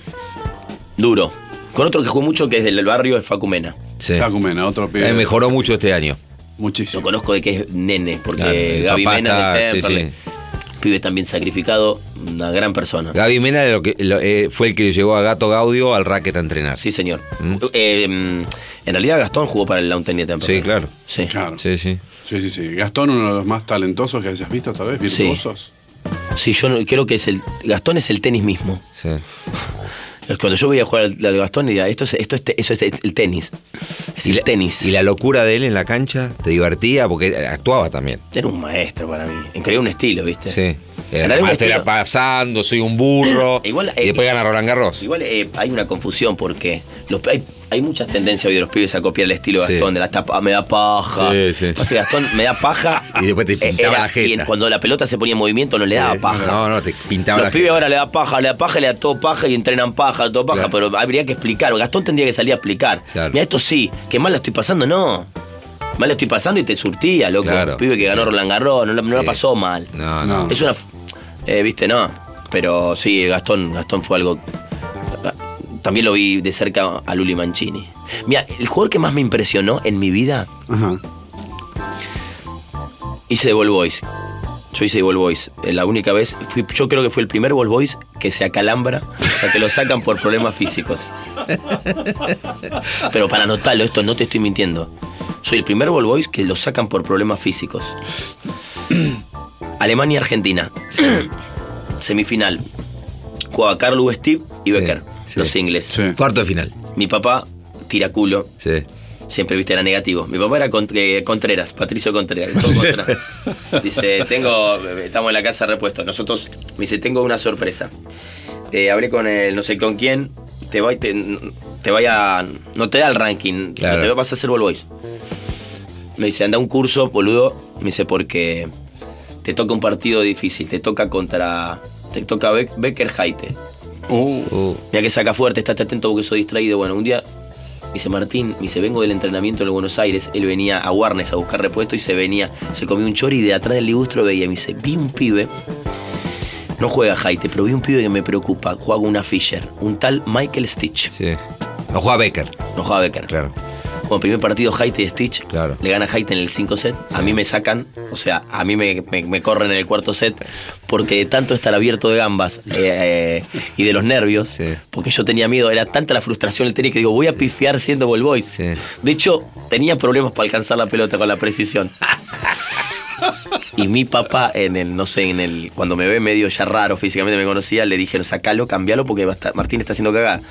duro. Con otro que jugué mucho que es del barrio de Facumena. sí. Facumena, otro pibe. Eh, mejoró mucho este año. Muchísimo. Lo conozco de que es nene, porque Claro, Gaby Mena está- de sí. Pibe también sacrificado, una gran persona. Gaby Mena lo que- lo- eh, fue el que llevó a Gato Gaudio al racket a entrenar. Sí, señor. Mm. Eh, mm, en realidad Gastón jugó para el Launten de Temperley. Sí, claro. Sí. Claro. Sí, sí. Sí, sí, sí. Gastón, uno de los más talentosos que hayas visto, tal vez, Sí. virtuosos. Sí, yo no- creo que es el. Gastón es el tenis mismo. sí. Cuando yo voy a jugar al, al Gastón, diría, esto es, esto es, te- eso es el tenis. Es Y el la- tenis. Y la locura de él en la cancha, ¿te divertía? Porque actuaba también. Era un maestro para mí. Creía un estilo, ¿viste? Sí. Maestro era estilo- pasando, soy un burro. Igual, y eh, después gana Roland Garros. Igual eh, hay una confusión porque los, hay, hay muchas tendencias hoy de los pibes a copiar el estilo de Sí. Gastón, de la tapa, me da paja. Sí, sí. Pasa que Gastón me da paja. Y después te eh, pintaba la jeta. Y cuando la pelota se ponía en movimiento no le daba paja. No, no, te pintaba los la pibes jeta. ahora le da paja, le da paja, le da todo paja y entrenan paja, todo paja, Claro. pero habría que explicar. Gastón tendría que salir a explicar. Claro. Mira, esto sí, que mal la estoy pasando, no. Mal la estoy pasando y te surtía, loco. Claro, Un pibe que sí, ganó sí. Roland Garros, no, la- no la pasó mal. No, No. Es una. Eh, Viste, no. Pero sí, Gastón, Gastón fue algo. También lo vi de cerca a Luli Mancini. Mira, el jugador que más me impresionó en mi vida, Ajá. hice de Ball Boys. Yo hice de Ball Boys. Eh, La única vez, fui- yo creo que fue el primer Ball Boys que se acalambra, o sea, que lo sacan por problemas físicos. Pero para anotarlo, esto no te estoy mintiendo. Soy el primer Ball Boys que lo sacan por problemas físicos. Alemania-Argentina. Sem- Semifinal. Jugaba Carlo Steve y Becker, sí. los ingles. Sí. Cuarto de final. Mi papá tira culo, Sí. siempre viste era negativo. Mi papá era Cont- eh, Contreras, Patricio Contreras. todo Contreras. Dice, tengo, estamos en la casa repuesto. Nosotros, me dice, tengo una sorpresa. Eh, hablé con el no sé con quién, te va, te, te vaya, no te da el ranking, Claro. no te vas a hacer Ball Boys. Me dice, anda a un curso, boludo. Me dice, porque te toca un partido difícil, te toca contra, te toca Beck- Becker Haite. Uh, Uh, Mira que saca fuerte, estate atento porque soy distraído. Bueno, un día me dice Martín, me dice, vengo del entrenamiento en Buenos Aires. Él venía a Warnes a buscar repuesto y se venía, se comió un chori y de atrás del libustro veía. Me dice, vi un pibe, no juega Jaite, pero vi un pibe que me preocupa. Juega una Fisher, un tal Michael Stitch. sí. No juega Becker. No juega Becker. Claro. Bueno, primer partido Haite y Stitch. Claro. Le gana Haite en el 5 set. A mí me sacan, o sea, a mí me, me- me corren en el cuarto set porque de tanto estar abierto de gambas eh, y de los nervios, Sí. porque yo tenía miedo, era tanta la frustración del tenis que digo, voy a pifiar siendo ball boy. Sí. De hecho, tenía problemas para alcanzar la pelota con la precisión. Y mi papá, en el, no sé, en el, cuando me ve medio ya raro físicamente, me conocía, le dijeron, sacalo, cambialo porque Martín está haciendo cagada.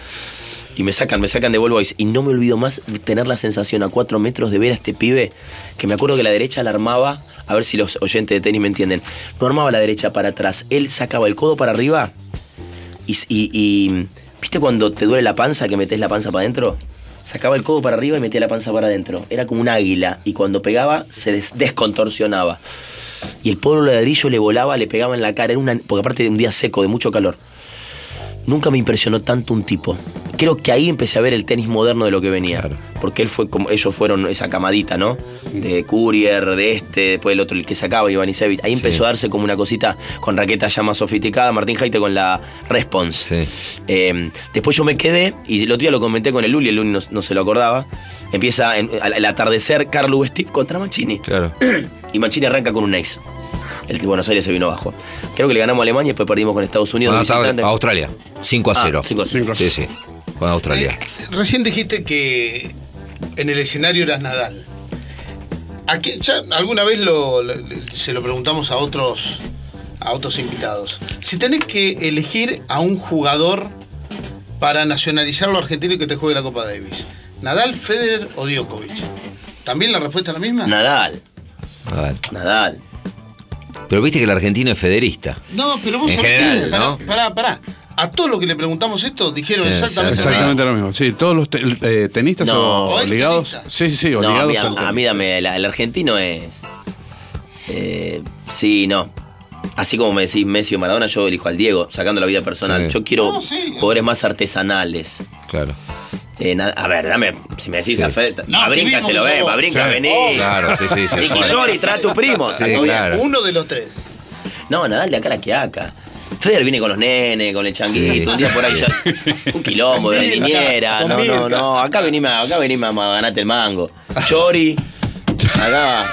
Y me sacan, me sacan de Ball. Y no me olvido más tener la sensación a cuatro metros de ver a este pibe, que me acuerdo que la derecha la armaba, a ver si los oyentes de tenis me entienden, no armaba la derecha para atrás, él sacaba el codo para arriba y- y- ¿viste cuando te duele la panza que metes la panza para adentro? Sacaba el codo para arriba y metía la panza para adentro. Era como un águila y cuando pegaba se des- descontorsionaba. Y el de ladrillo le volaba, le pegaba en la cara. Era una, porque aparte de un día seco, de mucho calor. Nunca me impresionó tanto un tipo. Creo que ahí empecé a ver el tenis moderno de lo que venía. Claro. Porque él fue como, ellos fueron esa camadita, ¿no? De Courier, de este, después el otro, el que sacaba, Ivanisevic. Ahí empezó a darse como una cosita con raqueta ya más sofisticada. Martín Jaite con la Response. Sí. Eh, después yo me quedé, y el otro día lo comenté con el Luli, el Luli no, no se lo acordaba. Empieza en- al, al atardecer Carlo Steve contra Mancini. Claro. Y Mancini arranca con un ace. El de Buenos Aires se vino abajo. Creo que le ganamos a Alemania y después perdimos con Estados Unidos. De visitante. Australia, Australia. 5 a Ah, 0. 5 a 0. Sí, sí. Con Australia. Eh, recién dijiste que en el escenario eras Nadal. ¿A qué- ya alguna vez lo- lo- se lo preguntamos a otros, a otros invitados. Si tenés que elegir a un jugador para nacionalizarlo argentino y que te juegue la Copa Davis, ¿Nadal, Federer o Djokovic? ¿También la respuesta es la misma? Nadal, Ver. Nadal. Pero viste que el argentino es federista. No, pero vos En sabés general, que- pará, ¿no? pará, pará. A todos los que le preguntamos esto dijeron Sí, exactamente, sí, lo mismo. Exactamente lo mismo. Sí, todos los te- eh, tenistas No. son obligados. ¿O Sí, sí, sí, No, a obligados mí, a, mí dame, el, el argentino es. eh, sí, no. Así como me decís Messi o Maradona, yo elijo al Diego, sacando la vida personal. Sí. Yo quiero No, sí. jugadores más artesanales. Claro. Eh, na- a ver, dame, si me decís Sí. a Fed, No, a Brinca te lo somos- a Brinca Sí. vení. Claro, sí, sí, sí. Yori, trae a tu primo. Sí, claro. Uno de los tres. No, Nadal de acá a la que acá. Federer viene con los nenes, con el changuito, Sí. un día por ahí ya. Un quilombo de niñera. No, no, no. Acá venimos, acá venimos a ganarte el mango. Chori. Acá.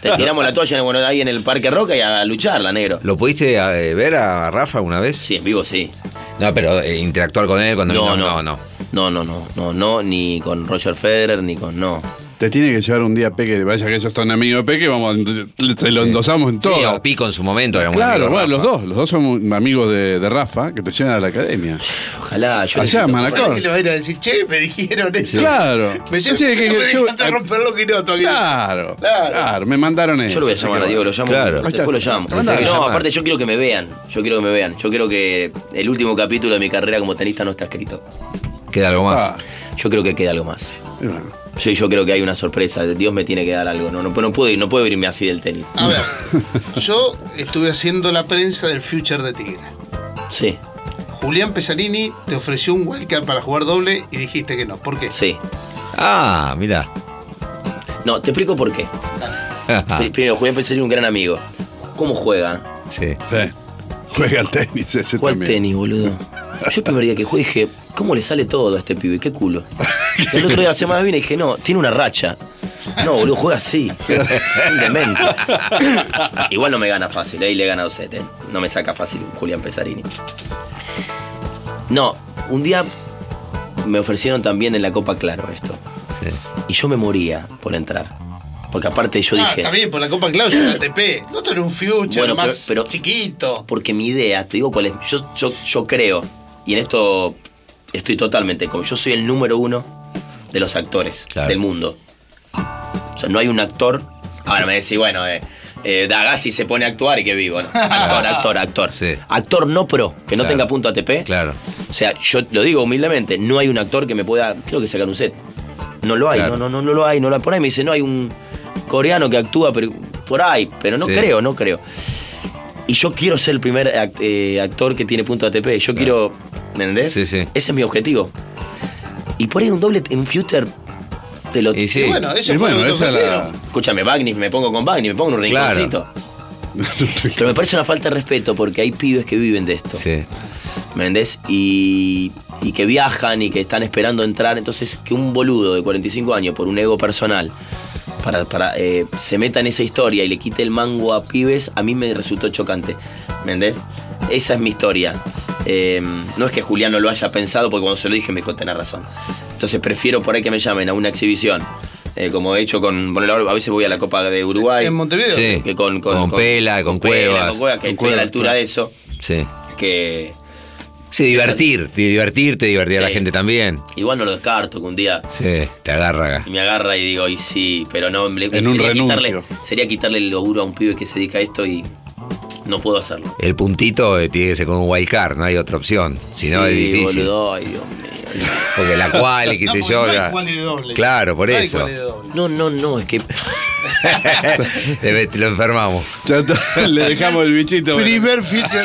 Te tiramos la toalla en- bueno, ahí en el Parque Roca y a lucharla, negro. ¿Lo pudiste eh, ver a Rafa una vez? Sí, en vivo sí. No, pero eh, interactuar con él cuando No, vino. no. No, no. No, no, no, no, no, ni con Roger Federer, ni con no. Te tiene que llevar un día Peque, vaya que ellos son amigos de Peque, vamos, se lo endosamos en todo. Sí, o Pico en su momento era muy Claro, amigo de bueno, los dos, los dos son amigos de, de Rafa, que te llevan a la academia. Ojalá, yo Allá, necesito- Manacor. Que le va a ir a decir, che, me dijeron eso. Claro. Me Sí, decían, que- "¿Por qué que me yo- dejaste romper lo que no todavía?" Claro, Claro. claro, me mandaron eso. Yo lo voy a llamar que a Diego, lo llamo. Claro. Después lo llamo. Te No, aparte yo quiero que me vean. Yo quiero que me vean. Yo quiero que el último capítulo de mi carrera como tenista no está escrito. Queda algo más. Ah, Yo creo que queda algo más. bueno. Sí, yo creo que hay una sorpresa. Dios me tiene que dar algo. No, no, no puedo ir, no puedo irme así del tenis. A ver, yo estuve haciendo la prensa del Future de Tigre. Sí, Julián Pesarini te ofreció un wildcard para jugar doble y dijiste que no. ¿Por qué? sí. Ah, mira. No, te explico por qué. Pri- Primero, Julián Pesarini un gran amigo. ¿Cómo juega? sí. Sí. Juega al tenis ese también. tenis, boludo. Yo el primer día que jugué dije, ¿cómo le sale todo a este pibe? Qué culo. Y el otro día, la semana que viene, dije, no, tiene una racha. No, boludo, juega así. Un demente. Igual no me gana fácil, ahí le gana 2 set, ¿eh? No me saca fácil Julián Pesarini. No, un día me ofrecieron también en la Copa Claro esto. sí. Y yo me moría por entrar. Porque aparte yo ah, dije. está bien, por la Copa Claus es un ATP. No era un Future Bueno, más pero- pero- chiquito. Porque mi idea, te digo cuál es, yo, yo, yo creo, y en esto estoy totalmente como yo soy el número uno de los actores Claro. del mundo. O sea, no hay un actor. Ahora me decís, bueno, eh, eh, Dagassi se pone a actuar y que vivo. ¿no? Actor, actor, actor. Sí. Actor no pro, que no Claro. tenga punto ATP. Claro. O sea, yo lo digo humildemente, no hay un actor que me pueda, creo que sacar un set. No lo hay, Claro. no, no, no, no lo hay, no lo hay. Por ahí me dice, no hay un coreano que actúa, pero por ahí, pero no Sí. creo, no creo. Y yo quiero ser el primer act- eh, actor que tiene punto ATP. Yo quiero, ¿me entendés? Sí, sí. Ese es mi objetivo. Y por ahí un doble en Future te lo... Y sí. Y bueno, eso Y fue bueno, esa ofrecieron. Escúchame, Bagnis, me pongo con Bagnis, me pongo en un Claro. rinconcito. Pero me parece una falta de respeto porque hay pibes que viven de esto. Sí. ¿Me entendés? Y, y que viajan y que están esperando entrar. Entonces, que un boludo de 45 años por un ego personal para, para, eh, se meta en esa historia y le quite el mango a pibes, a mí me resultó chocante. ¿Me entendés? Esa es mi historia. Eh, no es que Julián no lo haya pensado, porque cuando se lo dije me dijo, tenés razón. Entonces prefiero por ahí que me llamen a una exhibición. eh, como he hecho con. ahora a veces voy a la Copa de Uruguay. En Montevideo. Sí. que con, con, Con Pela, con Cuevas. Con Cuevas, que Con estoy a la altura claro. de eso. Sí. Que Sí, divertir, divertirte, divertir a la gente también. igual no lo descarto, que un día Sí, te agarra. y me agarra y digo, y sí, pero no, En un sería, quitarle, renuncio. sería quitarle el laburo a un pibe que se dedica a esto y no puedo hacerlo. El puntito eh, tiene que ser con un wild card, no hay otra opción. Si no es Sí, difícil. boludo, ay, Dios mío. Porque la cual y qué No, sé porque yo. no hay ya- cual y doble. Claro, por No hay eso. cual y doble. No, no, no, es que Lo enfermamos. Le dejamos el bichito. Primer feature.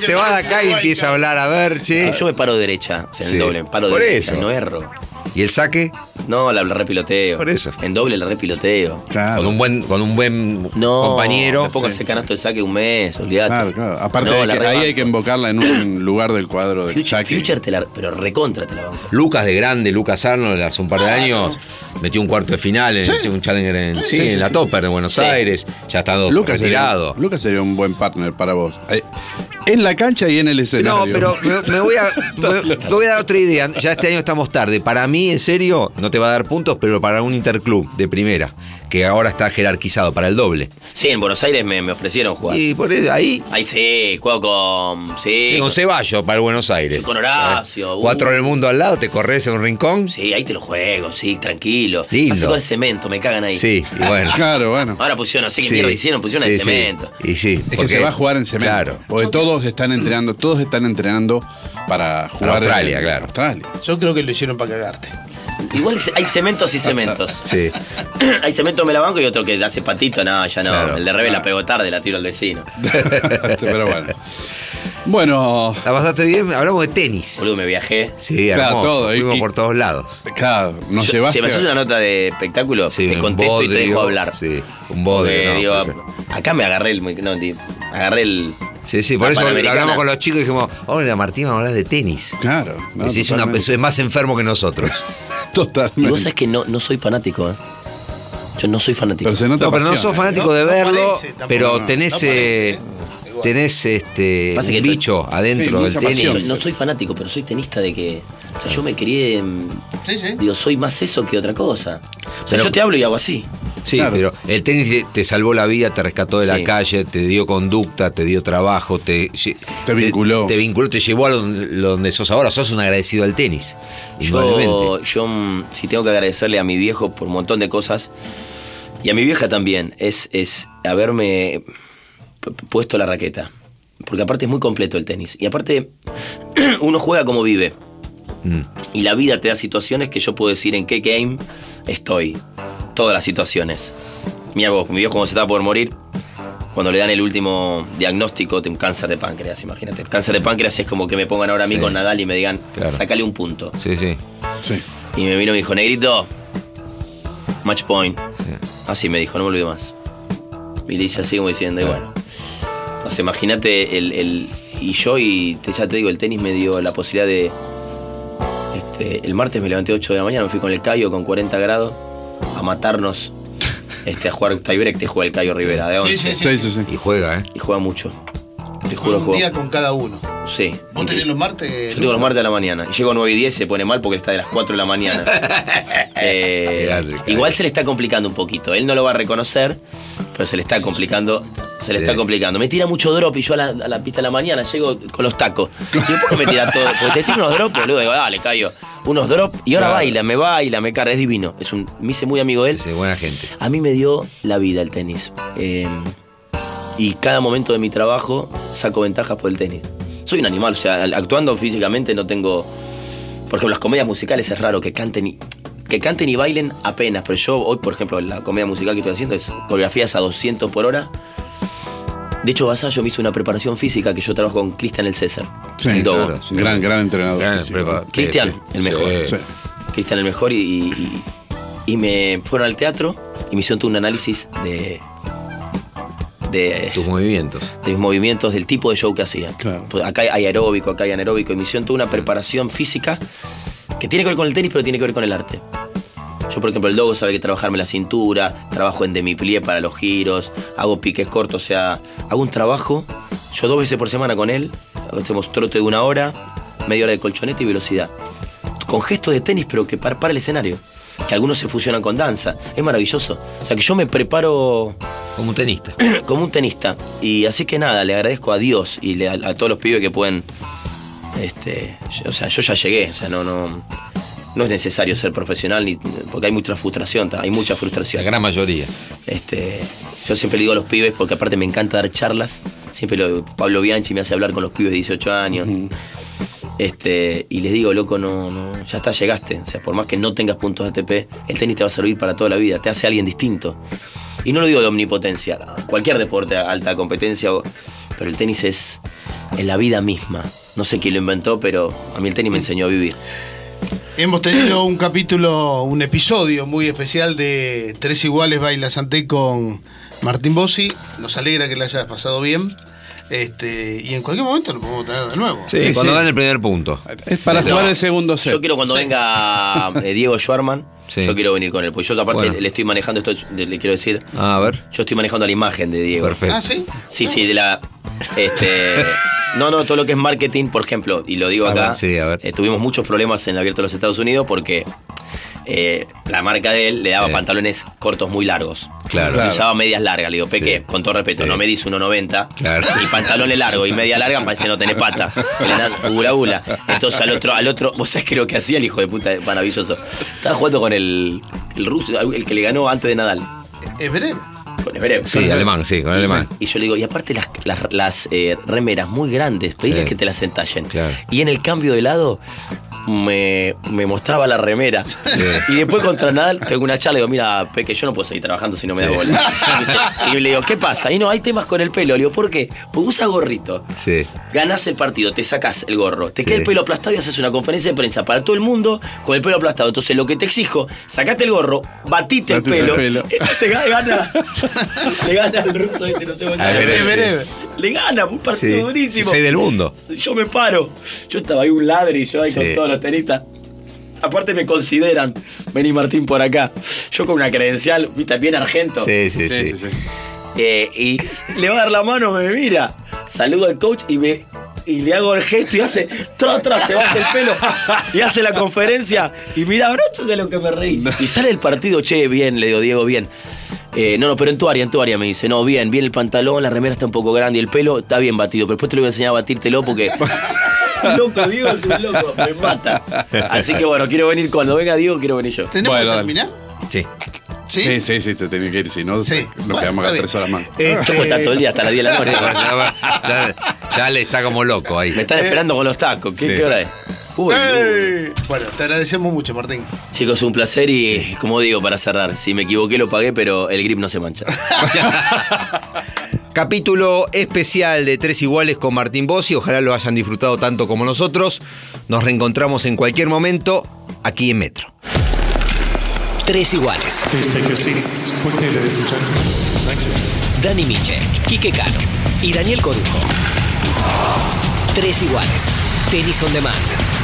Se va de acá y empieza a hablar a ver, che. yo me paro derecha, o sea, en Sí. el doble, me paro Por derecha, eso. no erro. ¿Y el saque? No, la, la repiloteo. Por eso. En doble la repiloteo. Claro. Con un buen, con un buen No, compañero. Me pongo a hacer canasto de saque un mes, olvídate. Claro, claro. Aparte, No, que- ahí hay que invocarla en un lugar del cuadro del Future, saque. Future te la, pero recontra te la banco. Lucas de grande, Lucas Arnold, hace un par Ah, de años, metió un cuarto de final en un challenger en, sí, sí, en la sí. Topper de Buenos Sí. Aires. Ya está todo Lucas retirado. sería, Lucas sería un buen partner para vos. Eh, En la cancha y en el escenario. No, pero me, me voy a, me, me voy a dar otra idea. Ya este año estamos tarde. Para mí, en serio, no te va a dar puntos, pero para un interclub de primera, que ahora está jerarquizado para el doble. Sí, en Buenos Aires me, me ofrecieron jugar. Y por eso, ahí, Ahí sí, juego con. Sí. con Ceballos para el Buenos Aires. Sí, con Horacio, uh. Cuatro del mundo al lado, te corres en un rincón. Sí, ahí te lo juego, sí, tranquilo. Lindo. Pasa con el cemento, me cagan ahí. Sí, y bueno. Claro, bueno. Ahora pusieron, no sé qué Sí. mierda hicieron, pusieron Sí, el sí. cemento. Y sí. Es que se va a jugar en cemento. Claro. Porque todos están entrenando, todos están entrenando para jugar Australia, en claro. Australia. Yo creo que lo hicieron para cagarte. Igual hay cementos y cementos. Sí. hay cementos me la banco y otro que hace patito, no, ya no. Claro. El de Rebe la pegó tarde, la tiro al vecino. Pero bueno. Bueno, ¿La pasaste bien? Hablamos de tenis. Boludo, me viajé. Sí, Claro, hermoso. todo. Fuimos y- por todos lados. claro, nos Yo- llevaste. si me haces una nota de espectáculo, Sí, te un contesto y te dejo hablar. Sí, un bodrio. ¿no? digo, eso. acá me agarré el. No, di- agarré el. Sí, sí, por eso hablamos con los chicos y dijimos, hola Martín, vamos a hablar de tenis. Claro. no, una- es más enfermo que nosotros. Totalmente. Y vos sabés que no, no soy fanático, ¿eh? Yo no soy fanático. Pero se nota No, pero no pasión, sos fanático de no verlo, parece, pero tenés, parece, eh, tenés este, Pasa un que- bicho adentro Sí, del tenis. pasión. Soy- no soy fanático, pero soy tenista de que. O sea, yo me crié. en- Sí, sí. Digo, soy más eso que otra cosa. O sea, Pero- yo te hablo y hago así. Sí, Claro. pero el tenis te- te salvó la vida, te rescató de la calle, te dio conducta, te dio trabajo, te, Te vinculó. Te, vinculó, te llevó a donde, sos ahora. Sos un agradecido al tenis. Yo, yo mm, sí tengo que agradecerle a mi viejo por un montón de cosas. Y a mi vieja también. Es, es haberme puesto la raqueta. Porque aparte es muy completo el tenis. Y aparte, uno juega como vive. Mm. Y la vida te da situaciones que yo puedo decir en qué game estoy. Todas las situaciones. Mira vos, mi viejo cuando se estaba por morir, cuando le dan el último diagnóstico de un cáncer de páncreas, imagínate. Cáncer de páncreas es como que me pongan ahora a mí Sí. con Nadal y me digan, Claro. sacale un punto. Sí, sí. Sí. Y me vino y me dijo, negrito, match point. sí. Así me dijo, no me olvido más. Y le hice así como diciendo, y bueno. O sea, imagínate el, el- Y yo, y te, ya te digo, el tenis me dio la posibilidad de. Este, el martes me levanté 8 de la mañana, me fui con el Cayo con 40 grados a matarnos. Este, a jugar tiebreak, te juega el Cayo Rivera de 11. Sí, sí, Sí, sí, sí. Y juega, ¿eh? Y juega mucho. Te juro, un juega. día con cada uno. Sí. ¿Vos tenés los martes? Yo tengo los martes a la mañana. Y llego a 9 y 10 y se pone mal porque está de las 4 de la mañana. Eh, igual se le está complicando un poquito. Él no lo va a reconocer, pero se le está complicando. Se le Sí. está complicando. Me tira mucho drop y yo a la, a la pista de la mañana llego con los tacos. Y ¿por qué me tira todo? Porque te tiro unos drops, boludo. Digo, dale, callo. Unos drops. Y ahora Claro. baila, me baila, me carga. Es divino. Es un, me hice muy amigo de él. Sí, buena gente. A mí me dio la vida el tenis. Eh, y cada momento de mi trabajo saco ventajas por el tenis. Soy un animal, o sea, actuando físicamente no tengo. Por ejemplo, las comedias musicales es raro que canten y. Que canten y bailen apenas, pero yo hoy, por ejemplo, la comedia musical que estoy haciendo es coreografías a 200 por hora. De hecho, Vasallo me hizo una preparación física que yo trabajo con Cristian el César. Sí, el claro, sí. Gran, gran entrenador. Cristian, sí, el mejor. Cristian el mejor y, y- y me fueron al teatro y me hicieron todo un análisis de de, Tus movimientos. de mis movimientos, del tipo de show que hacía. Claro. Pues acá hay aeróbico, acá hay anaeróbico, y hicieron toda una preparación física que tiene que ver con el tenis, pero tiene que ver con el arte. Yo, por ejemplo, el dogo sabe que trabajarme la cintura, trabajo en demi-plié para los giros, hago piques cortos, o sea, hago un trabajo, yo dos veces por semana con él, hacemos trote de una hora, media hora de colchonete y velocidad. Con gestos de tenis, pero que para, para el escenario. Que algunos se fusionan con danza. Es maravilloso. O sea, que yo me preparo Como un tenista. como un tenista. Y así que nada, le agradezco a Dios y le- a, a todos los pibes que pueden. Este, yo- o sea, yo ya llegué, o sea, no, no, no es necesario ser profesional ni, porque hay mucha frustración, hay mucha La frustración. gran mayoría. Este, yo siempre le digo a los pibes, porque aparte me encanta dar charlas, siempre lo- Pablo Bianchi me hace hablar con los pibes de 18 años. Este, y les digo, loco, no, no, ya está, llegaste. O sea, por más que no tengas puntos ATP, el tenis te va a servir para toda la vida, te hace alguien distinto. Y no lo digo de omnipotencia, cualquier deporte, alta competencia, pero el tenis es, es la vida misma. No sé quién lo inventó, pero a mí el tenis me enseñó a vivir. Hemos tenido un capítulo, un episodio muy especial de Tres Iguales Baila Santé con Martín Bossi. Nos alegra que le hayas pasado bien. Este, y en cualquier momento lo podemos tener de nuevo. Sí, Sí, cuando sí. dan el primer punto. Es para No. jugar el segundo set. Yo quiero cuando Sí. venga eh, Diego Schwarman, Sí. yo quiero venir con él. Porque yo aparte Bueno. le estoy manejando esto, le quiero decir, Ah, a ver. yo estoy manejando la imagen de Diego. Perfecto. Ah, sí. Sí, sí, de la. Este. No, no, todo lo que es marketing, por ejemplo, y lo digo A acá. ver, sí, a ver. eh, tuvimos muchos problemas en el abierto de los Estados Unidos porque eh, la marca de él le daba Sí. pantalones cortos muy largos. Claro. Y Claro. usaba medias largas. Le digo, Peque, Sí. con todo respeto, Sí. no me dis 1,90. Claro. Y pantalones largos y media larga, parece no tenés pata. Gula gula. Entonces al otro, al otro, vos sabés que lo que hacía el hijo de puta, maravilloso. Estaba jugando con el, el ruso, el que le ganó antes de Nadal. Es breve. Con Zverev. Sí, alemán, sí, con alemán. Y yo le digo, y aparte las, las, las, eh, remeras muy grandes, pedíles Sí. que te las entallen. Claro. Y en el cambio de lado me, me mostraba la remera. Y después contra Nadal tengo una charla y digo, mira, Peque, yo no puedo seguir trabajando si no me das bola. Y dice- Y le digo, ¿qué pasa? Y no, hay temas con el pelo. Le digo, ¿por qué? Porque usa gorrito. Sí. Ganás el partido, te sacás el gorro, te Sí. queda el pelo aplastado y haces una conferencia de prensa para todo el mundo con el pelo aplastado. Entonces lo que te exijo, sacate el gorro, batite el Batite el pelo. pelo. Ga- gana. le gana al ruso este, no sé cómo se llama. Le gana, un partido Sí. durísimo. Seis del mundo. Yo me paro. Yo estaba ahí un ladri, yo ahí Sí. con todos los Aparte me consideran, vení Martín por acá. Yo con una credencial, viste, bien argento. Sí, sí, Sí, sí. sí, sí. Eh, y le va a dar la mano, me mira. Saludo al coach y me. Y le hago el gesto y hace tra, tra, se baja el pelo y hace la conferencia. Y mira, brocho de lo que me reí. Y sale el partido, che, bien, le digo, Diego, bien. Eh, no, no, pero en tu área, en tu área me dice, no, bien, bien el pantalón, la remera está un poco grande y el pelo está bien batido. Pero después te lo voy a enseñar a batírtelo porque. loco, Diego es un loco, me mata. Así que bueno, quiero venir, cuando venga Diego, quiero venir yo. ¿Tenemos Bueno, que terminar? Sí. Sí. Sí, sí, sí, te tenés que ir, si no, Sí. nos Bueno, quedamos acá tres horas más. Este, Yo estar todo el día hasta las 10 de la noche. Ya, ya- ya le está como loco ahí. Me están esperando con los tacos. ¿Qué, Sí. qué hora es? Uy. Bueno, te agradecemos mucho, Martín. Chicos, un placer y como digo para cerrar, si me equivoqué lo pagué, pero el grip no se mancha. Capítulo especial de Tres Iguales con Martín Bossi. Ojalá lo hayan disfrutado tanto como nosotros. Nos reencontramos en cualquier momento aquí en Metro. Tres iguales. Please take your seats quickly, ladies and gentlemen. Thank you. Dani Miche, Quique Cano y Daniel Corujo. Tres iguales. Tenis on demand.